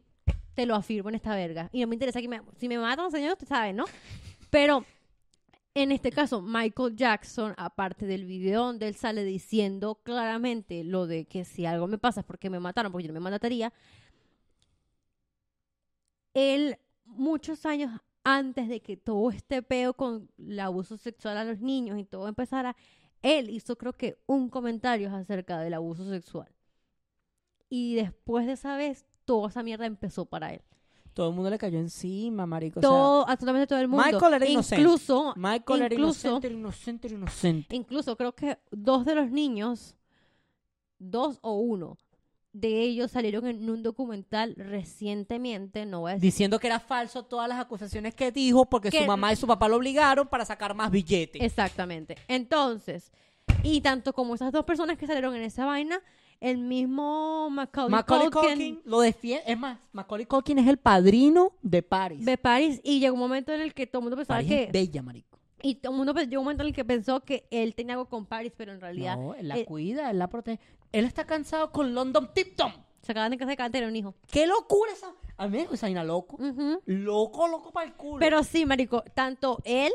te lo afirmo en esta verga. Y no me interesa que me, si me matan, señor, usted sabe, ¿no? Pero en este caso, Michael Jackson, aparte del video donde él sale diciendo claramente lo de que si algo me pasa es porque me mataron, porque yo no me mataría, él, muchos años antes de que todo este peo con el abuso sexual a los niños y todo empezara, él hizo creo que un comentario acerca del abuso sexual. Y después de esa vez, toda esa mierda empezó para él. Todo el mundo le cayó encima, marico. o sea, todo, absolutamente todo el mundo. Michael era inocente. Incluso, Michael era incluso- inocente, era inocente, era inocente. incluso creo que dos de los niños, dos o uno, de ellos salieron en un documental recientemente, no voy a decir Diciendo que era falso todas las acusaciones que dijo porque Que- su mamá y su papá lo obligaron para sacar más billetes. Exactamente. Entonces, y tanto como esas dos personas que salieron en esa vaina, el mismo Macaulay, Macaulay Culkin Culkin lo defiende. Es más, Macaulay Culkin es el padrino de Paris. de Paris y llegó un momento en el que todo el mundo pensaba Paris que es bella, marico. y todo el mundo llegó un momento en el que pensó que él tenía algo con Paris, pero en realidad No, él la eh, cuida, él la protege. Él está cansado con London Tipton. se acaban de casar de un hijo. ¡Qué locura esa! A mí me dijo esa vaina loco. Loco, loco para el culo. Pero sí, marico, tanto él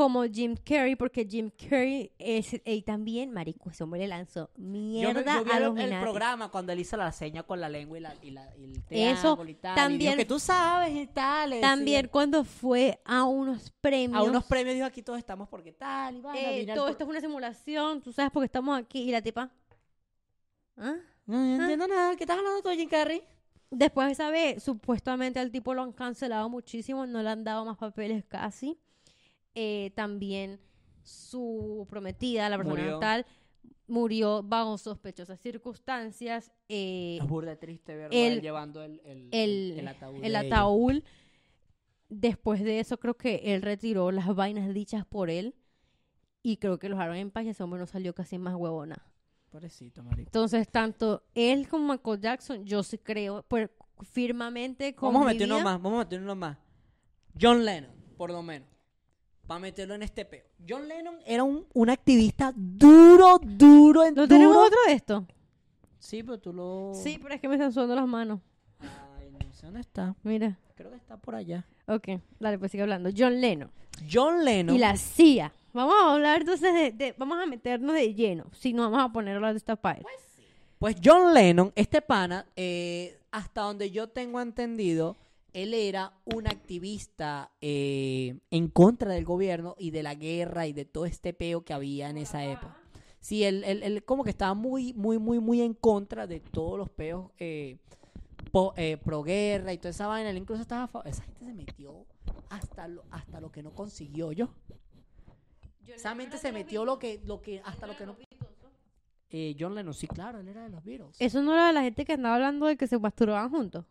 como Jim Carrey, porque Jim Carrey es, y también, marico, ese hombre le lanzó Yo, mierda yo vi a el, los el Illuminati. programa cuando él hizo la seña con la lengua y, la, y, la, y el Eso y tal. y también- dijo que tú sabes y tal. También cuando fue a unos premios. A unos premios dijo aquí todos estamos porque tal y vaina, eh, todo esto es una simulación, tú sabes porque estamos aquí. Y la tipa. ¿Ah? No, yo no entiendo nada. ¿Qué estás hablando tú, Jim Carrey? Después de esa vez, supuestamente al tipo lo han cancelado muchísimo, no le han dado más papeles casi. Eh, también su prometida, la persona Murió. tal, murió bajo sospechosas circunstancias. eh, Es burda triste verlo el- él llevando el, el, el, el ataúd. el de ella. Después de eso, creo que él retiró las vainas dichas por él. Y creo que lo dejaron en paz y ese hombre no salió casi más huevona. Pobrecito, marico. Entonces, tanto él como Michael Jackson, yo sí creo pues, firmemente con Vamos a meter uno más, vamos a meter uno más. John Lennon, por lo menos. Para meterlo en este peo. John Lennon era un, un activista duro, duro, en ¿No duro. tenemos otro de esto? Sí, pero tú lo... Sí, pero es que me están sudando las manos. Ay, no sé dónde está. Mira. Creo que está por allá. Ok, dale, pues sigue hablando. John Lennon. John Lennon. Y la CIA. Vamos a hablar entonces de, de- Vamos a meternos de lleno. Si no, vamos a ponerlo a destapar. Pues John Lennon, este pana, eh, hasta donde yo tengo entendido, él era un activista eh, en contra del gobierno y de la guerra y de todo este peo que había en esa época. Sí, él, él- él como que estaba muy, muy, muy, muy en contra de todos los peos eh, po- eh, pro guerra y toda esa vaina. Él incluso estaba... Esa gente se metió hasta lo, hasta lo que no consiguió yo. Esa mente se metió lo que, lo que, hasta lo que no... Eh, John Lennon, sí, claro, él era de los Beatles. Eso no era de la gente que andaba hablando de que se masturbaban juntos.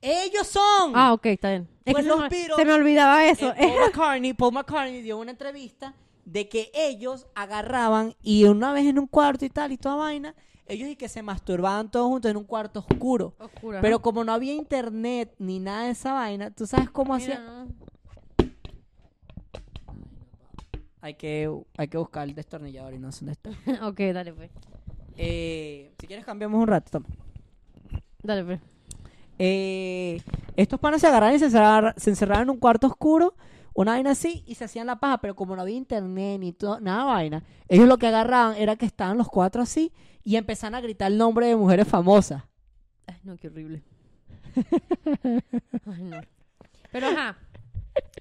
¡Ellos son! Ah, ok, está bien. Es Pues que los se, me, Beatles, se me olvidaba Eh, eso. Paul, (laughs) McCartney, Paul McCartney dio una entrevista de que ellos agarraban y una vez en un cuarto y tal y toda vaina, ellos y que se masturbaban todos juntos en un cuarto oscuro. Oscura, Pero ¿no? como no había internet ni nada de esa vaina, ¿tú sabes cómo Mira, hacía? no. Hay que, hay que buscar el destornillador y no sé dónde está. (laughs) ok, dale pues. Eh, si quieres cambiamos un rato. toma. Dale pues. Eh, estos panos se agarraron y se encerraron, se encerraron en un cuarto oscuro, una vaina así, y se hacían la paja, pero como no había internet ni todo, nada vaina, ellos lo que agarraban era que estaban los cuatro así y empezaban a gritar el nombre de mujeres famosas. Ay, no, qué horrible. (laughs) Ay, no. Pero ajá.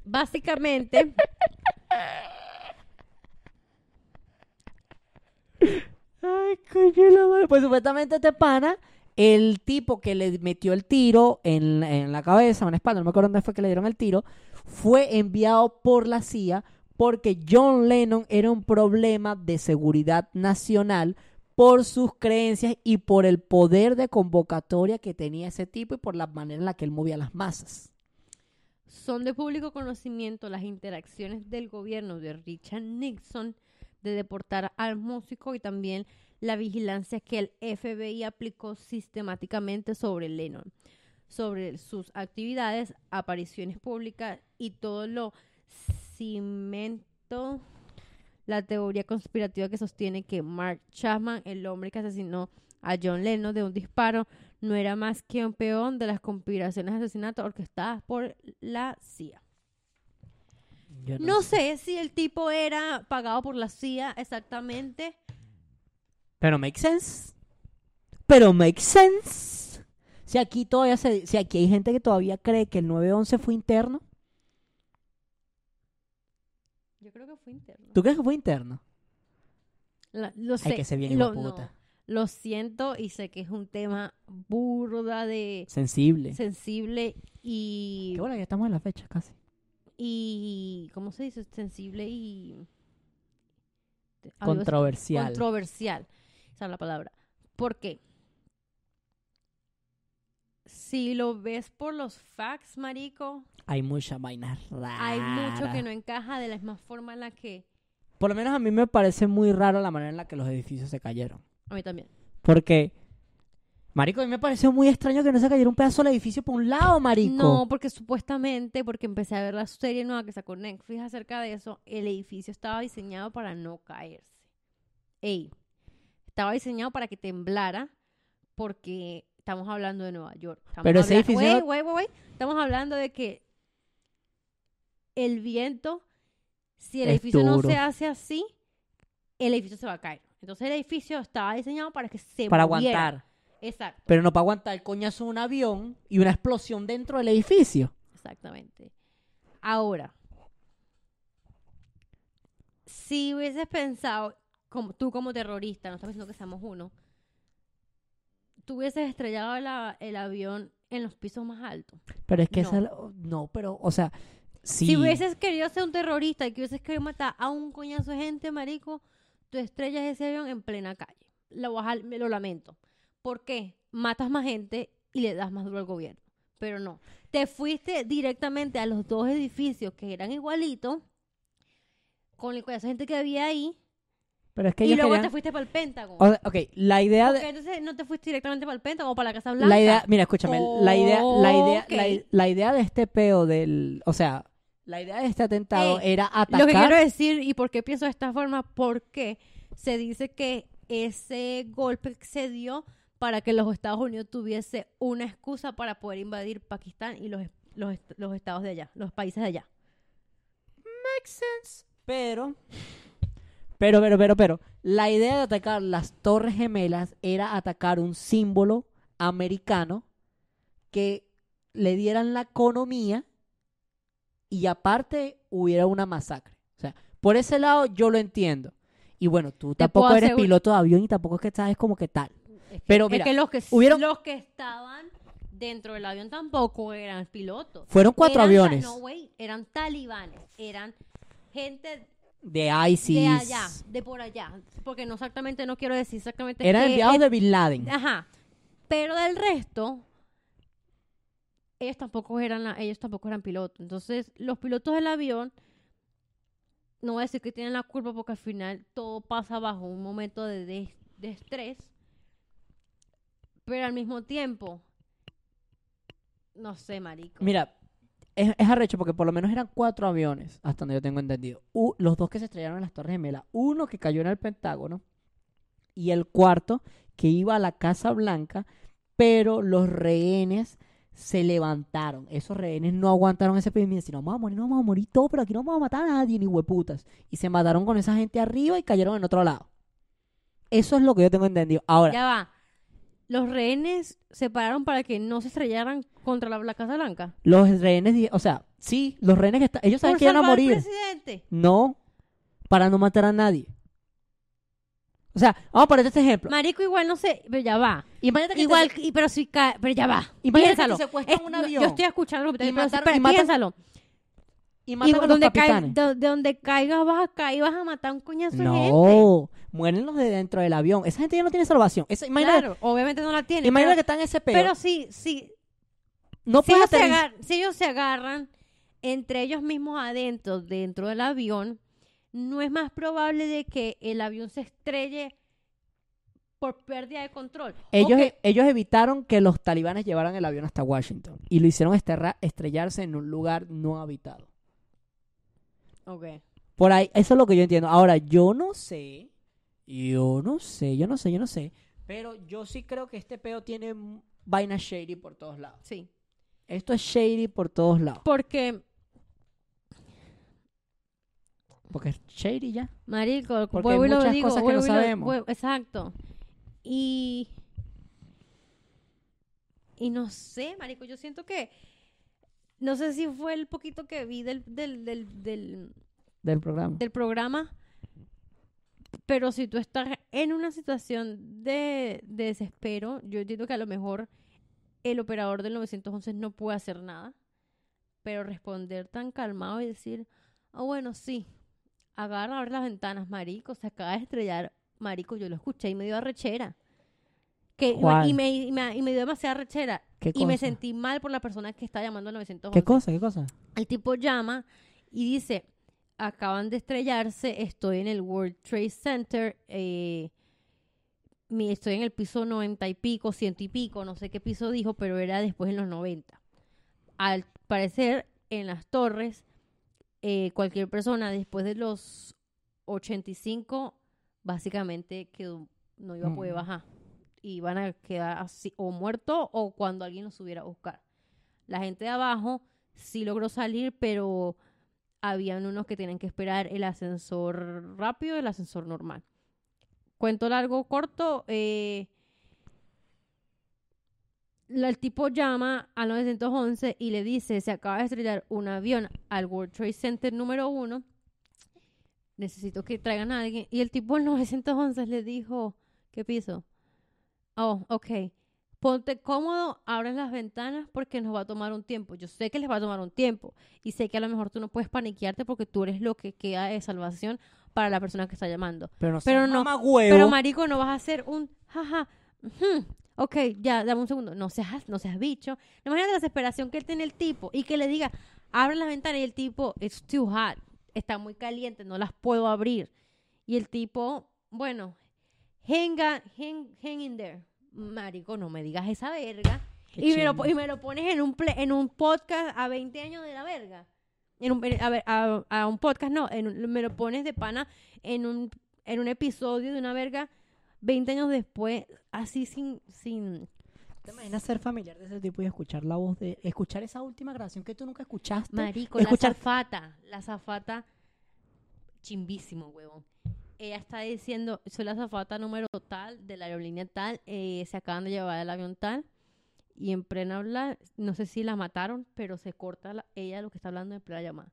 Básicamente, Ay, coño, la madre. Pues supuestamente este pana, el tipo que le metió el tiro en, la- cabeza, en la espalda, no me acuerdo dónde fue que le dieron el tiro, fue enviado por la CIA porque John Lennon era un problema de seguridad nacional por sus creencias y por el poder de convocatoria que tenía ese tipo y por la manera en la que él movía las masas. son de público conocimiento las interacciones del gobierno de Richard Nixon de deportar al músico y también la vigilancia que el FBI aplicó sistemáticamente sobre Lennon, sobre sus actividades, apariciones públicas y todo lo cimento la teoría conspirativa que sostiene que Mark Chapman, el hombre que asesinó a John Lennon de un disparo, no era más que un peón de las conspiraciones de asesinato orquestadas por la CIA. No sé si el tipo era pagado por la CIA exactamente. Pero make sense. Pero make sense. Si aquí todavía se, si aquí hay gente que todavía cree que el 911 fue interno, Yo creo que fue interno. ¿tú crees que fue interno? La- lo sé. Hay que ser bien lo, puta. no, lo siento y sé que es un tema burda de Sensible. sensible y Qué bueno, ya estamos en la fecha casi. y ¿cómo se dice? Sensible y. Controversial. Controversial. Esa es la palabra. ¿Por qué? Si lo ves por los facts, marico, hay muchas vainas raras. hay mucho que no encaja de la misma forma en la que Por lo menos a mí me parece muy raro la manera en la que los edificios se cayeron. a mí también. Porque, marico, a mí me pareció muy extraño que no se cayera un pedazo del edificio por un lado, marico. No, porque supuestamente, porque empecé a ver la serie nueva que sacó Netflix acerca de eso, el edificio estaba diseñado para no caerse. Ey, estaba diseñado para que temblara porque estamos hablando de Nueva York. Estamos Pero ese habla- edificio. Estamos hablando de que el viento Si el Es edificio no se hace así, el edificio se va a caer. Entonces el edificio estaba diseñado para que se para moviera. aguantar. Exacto, Pero no para aguantar el coñazo de un avión y una explosión dentro del edificio. exactamente. Ahora, si hubieses pensado, como, tú como terrorista, no estamos diciendo que seamos uno, tú hubieses estrellado la- el avión en los pisos más altos. Pero es que No. esa... No, pero, o sea... Sí. Si hubieses querido ser un terrorista y que hubieses querido matar a un coñazo de gente, marico, tú estrellas ese avión en plena calle. Lo, vas a- me lo lamento. ¿Por qué? Matas más gente y le das más duro al gobierno. Pero no. Te fuiste directamente a los dos edificios que eran igualitos, con el coñazo de gente que había ahí, Pero es que y luego querían- te fuiste para el Pentágono. O ok, la idea ¿Por de... entonces no te fuiste directamente para el Pentágono o para la Casa Blanca? La idea, mira, escúchame, la idea, la idea, la, la idea de este peo del, o sea, la idea de este atentado Ey, era Lo que quiero atacar, decir y por qué pienso de esta forma, porque se dice que ese golpe se dio para que los Estados Unidos tuviese una excusa para poder invadir Pakistán y los, los, los estados de allá, los países de allá. pero, pero, pero, pero, pero, la idea de atacar las Torres Gemelas era atacar un símbolo americano que le dieran la economía y aparte hubiera una masacre. O sea, por ese lado yo lo entiendo. Y bueno, tú Te tampoco eres piloto de avión y tampoco es que sabes como que tal. Es que, Pero es que los que hubieron- los que estaban dentro del avión tampoco eran pilotos. Fueron cuatro Eran aviones No, güey, eran talibanes, eran gente de ISIS. de allá, de por allá, porque no exactamente, no quiero decir exactamente Eran enviados de Bin Laden. Ajá. Pero del resto, ellos tampoco eran la- ellos tampoco eran pilotos. Entonces, los pilotos del avión no voy a decir que tienen la culpa porque al final todo pasa bajo un momento de, de- de estrés. Pero al mismo tiempo, no sé, marico. Mira, es, arrecho porque por lo menos eran cuatro aviones, hasta donde yo tengo entendido. U- los dos que se estrellaron en las Torres Gemelas. Uno que cayó en el Pentágono y el cuarto que iba a la Casa Blanca, pero los rehenes se levantaron. Esos rehenes no aguantaron ese pedimento. Si no vamos a morir, no vamos a morir todos, pero aquí no vamos a matar a nadie, ni hueputas. Y se mataron con esa gente arriba y cayeron en otro lado. Eso es lo que yo tengo entendido. Ahora, Ya va. Los rehenes se pararon para que no se estrellaran contra la, la Casa Blanca. los rehenes, o sea, sí, los rehenes que están, ellos saben Por que iban a salvar al morir. presidente. No, para no matar a nadie. O sea, vamos a poner este ejemplo. Marico, igual no sé, pero ya va. Imagínate que Igual, te- y, pero si cae, pero ya va. Imagínate que piénsalo. te secuestran Es- un avión. Yo estoy escuchando lo que te Y pero y piénsalo. Y Y matan a los donde, capitanes. de, de donde caigas vas a caer y vas a matar a un coñazo de gente. No, mueren los de dentro del avión. Esa gente ya no tiene salvación. Esa, imagínate, Claro, obviamente no la tiene. imagínate pero, que están en ese peo. pero sí, sí. no si, ellos se aterrizar- agar- si ellos se agarran entre ellos mismos adentro, dentro del avión, no es más probable de que el avión se estrelle por pérdida de control. Ellos, Ok, ellos evitaron que los talibanes llevaran el avión hasta Washington y lo hicieron estrellarse en un lugar no habitado. Ok. Por ahí, eso es lo que yo entiendo. Ahora, yo no sé, yo no sé, yo no sé, yo no sé, pero yo sí creo que este peo tiene vaina shady por todos lados. Sí. Esto es shady por todos lados. Porque, Porque es shady ya. marico, Porque hay muchas digo, cosas que no sabemos. vuelvo- exacto. Y... Y no sé, marico, yo siento que... No sé si fue el poquito que vi del, del, del, del, Del programa. del programa, pero si tú estás en una situación de, de desespero, yo entiendo que a lo mejor el operador del 911 no puede hacer nada, pero responder tan calmado y decir, ah, bueno, sí, agarra, abre las ventanas, marico, se acaba de estrellar, marico, yo lo escuché y me dio arrechera. Que, y, me, y, me, y me dio demasiada arrechera. ¿Qué Y me sentí mal por la persona que está llamando al 911. ¿Qué cosa? ¿Qué cosa? El tipo llama y dice, acaban de estrellarse, estoy en el World Trade Center, eh, estoy en el piso 90 y pico, ciento y pico, no sé qué piso dijo, pero era después en los 90. Al parecer, en las torres, eh, cualquier persona después de los 85, básicamente quedó, no iba a poder Mm. bajar. Y van a quedar así, o muerto o cuando alguien los subiera a buscar. La gente de abajo sí logró salir, pero habían unos que tienen que esperar el ascensor rápido el ascensor normal. Cuento largo, corto. eh, el tipo llama al 911 y le dice, se acaba de estrellar un avión al World Trade Center número uno. Necesito que traigan a alguien. Y el tipo al 911 le dijo, ¿qué piso? Oh, ok. Ponte cómodo, abres las ventanas porque nos va a tomar un tiempo. Yo sé que les va a tomar un tiempo y sé que a lo mejor tú no puedes paniquearte porque tú eres lo que queda de salvación para la persona que está llamando. Pero no, Pero no, mamagüevo. Pero marico, no vas a hacer un jaja. ujú, Ok, ya, dame un segundo. No seas, no seas bicho. Imagínate la desesperación que él tiene el tipo y que le diga, abre las ventanas y el tipo, it's too hot. Está muy caliente, no las puedo abrir. Y el tipo, bueno, hang, hang, hang in there. Marico, no me digas esa verga. Y me, lo, y me lo pones en un, ple- en un podcast a 20 años de la verga. En un, a, ver, a, a un podcast, no. En un- me lo pones de pana en un, en un episodio de una verga 20 años después, así sin... sin ¿Te imaginas ser familiar de ese tipo y escuchar la voz de... Escuchar esa última grabación que tú nunca escuchaste? marico, Escuchar- la zafata. La zafata, chimbísimo, huevón. Ella está diciendo, soy la zafata número tal de la aerolínea tal, eh, se acaban de llevar el avión tal. Y en plena hablar, no sé si la mataron, pero se corta la- ella lo que está hablando en plena llamada.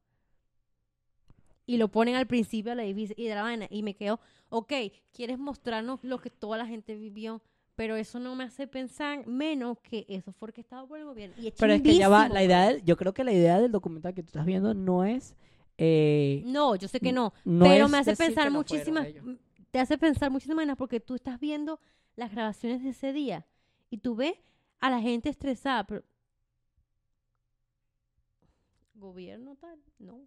Y lo ponen al principio del edificio y de la vaina. Y me quedo, ok, quieres mostrarnos lo que toda la gente vivió, pero eso no me hace pensar menos que eso fue orquestado por el gobierno. Y es Pero es que ya va, la idea del- yo creo que la idea del documental que tú estás viendo no es... eh, No, yo sé que no, no pero es me hace pensar muchísimas, te hace pensar muchísimas vainas porque tú estás viendo las grabaciones de ese día y tú ves a la gente estresada, pero gobierno tal, no.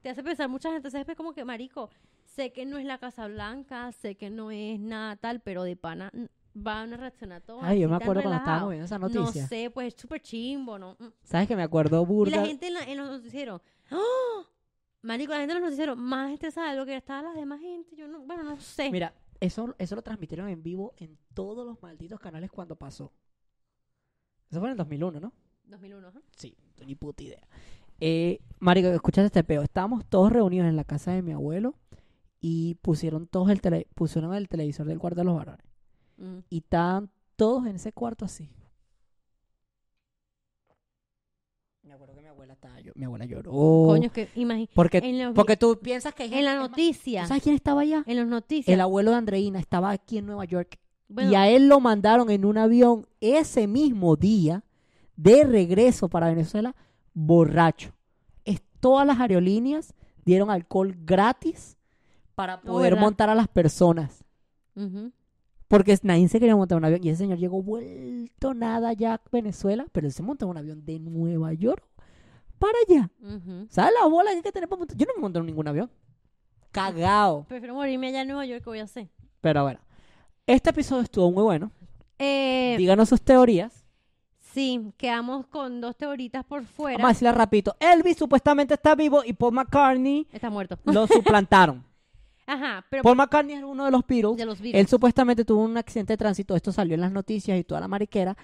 Te hace pensar mucha gente, ¿sabes? como que marico, sé que no es la Casa Blanca, sé que no es nada tal, pero de pana van a reaccionar todos. Ay, yo me acuerdo cuando estábamos viendo esa No noticia. sé, pues es súper chimbo, ¿no? Mm. ¿Sabes que me acuerdo Y burda? la gente en, la- en los noticieros, ¡oh! Marico, la gente en los noticieros más estresada de lo que estaba la demás gente. Yo no, bueno, no sé. Mira, eso, eso lo transmitieron en vivo en todos los malditos canales cuando pasó. Eso fue en el 2001, ¿no? 2001, ajá. Sí, no ni puta idea. Eh, Marico, escuchaste este peo. Estábamos todos reunidos en la casa de mi abuelo y pusieron todos el tele, pusieron el televisor del cuarto de los varones. Mm. Y estaban todos en ese cuarto así. Me acuerdo que mi abuela estaba llo- mi abuela lloró. Coño, es que imagínate. porque, los porque tú piensas que hay en la noticia. ¿tú ¿Sabes quién estaba allá? En las noticias. El abuelo de Andreina estaba aquí en Nueva York. bueno, Y a él lo mandaron en un avión ese mismo día de regreso para Venezuela, borracho. Es, todas las aerolíneas dieron alcohol gratis para poder montar a las personas. ujú. Porque nadie se quería montar un avión. Y ese señor llegó vuelto nada ya a Venezuela, pero él se montó en un avión de Nueva York para allá. ¿Sabes la bola que hay que tener para montar? Yo no me monté en ningún avión. Cagao. Prefiero morirme allá en Nueva York, ¿qué voy a hacer? Pero bueno, este episodio estuvo muy bueno. Eh, Díganos sus teorías. sí, quedamos con dos teoritas por fuera. Vamos a decirla rapidito. Elvis supuestamente está vivo y Paul McCartney Está muerto. lo (laughs) suplantaron. Ajá, pero Paul McCartney es uno de los Beatles. de los Él supuestamente tuvo un accidente de tránsito. Esto salió en las noticias y toda la mariquera.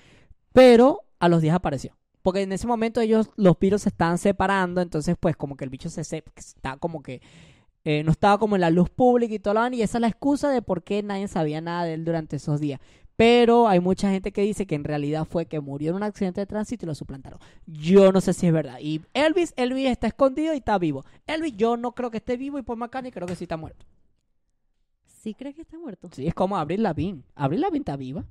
Pero a los días apareció. Porque en ese momento ellos, los Beatles se estaban separando. Entonces, pues, como que el bicho se se- está como que. eh, no estaba como en la luz pública y todo lo Y esa es la excusa de por qué nadie sabía nada de él durante esos días. Pero hay mucha gente que dice que en realidad fue que murió en un accidente de tránsito y lo suplantaron. Yo no sé si es verdad. Y Elvis, Elvis está escondido y está vivo. Elvis, yo no creo que esté vivo y Paul McCartney creo que sí está muerto. ¿Sí crees que está muerto? Sí, es como Avril Lavigne. Avril Lavigne está viva.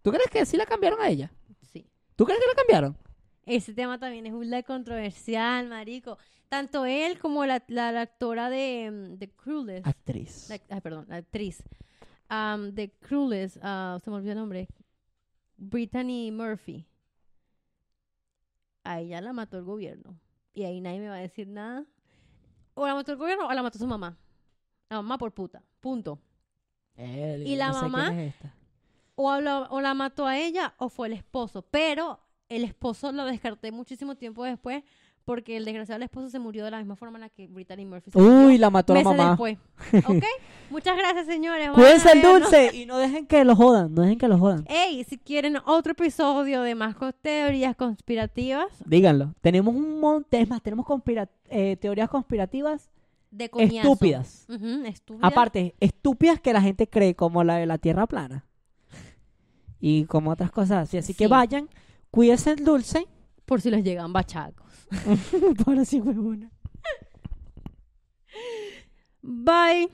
¿Tú crees que sí la cambiaron a ella? Sí. ¿Tú crees que la cambiaron? Ese tema también es un controversial, marico. Tanto él como la, la, la actora de, mm, de Clueless. Actriz. La- ay, perdón, la actriz. am, de Clueless, ah, se me olvidó el nombre. Brittany Murphy. A ella la mató el gobierno. Y ahí nadie me va a decir nada. O la mató el gobierno o la mató su mamá. La mamá por puta. Punto. Eh, ¿Y la no mamá? es esta. O la, o la mató a ella o fue el esposo. Pero el esposo lo descarté muchísimo tiempo después porque el desgraciado esposo se murió de la misma forma en la que Brittany Murió se murió Uy, la mató la mamá. después. (laughs) ¿Ok? Muchas gracias, señores. Cuídense el dulce y no dejen que lo jodan, no dejen que lo jodan. Ey, si quieren otro episodio de más teorías conspirativas, Díganlo. Tenemos un montón, es más, tenemos conspira- eh, teorías conspirativas de coñazo. estúpidas. Aparte, estúpidas que la gente cree, como la de la Tierra plana. Y como otras cosas así. Así que vayan, cuídense el dulce. Por si les llegan bachacos. (laughs) Por así, huevona. Bye.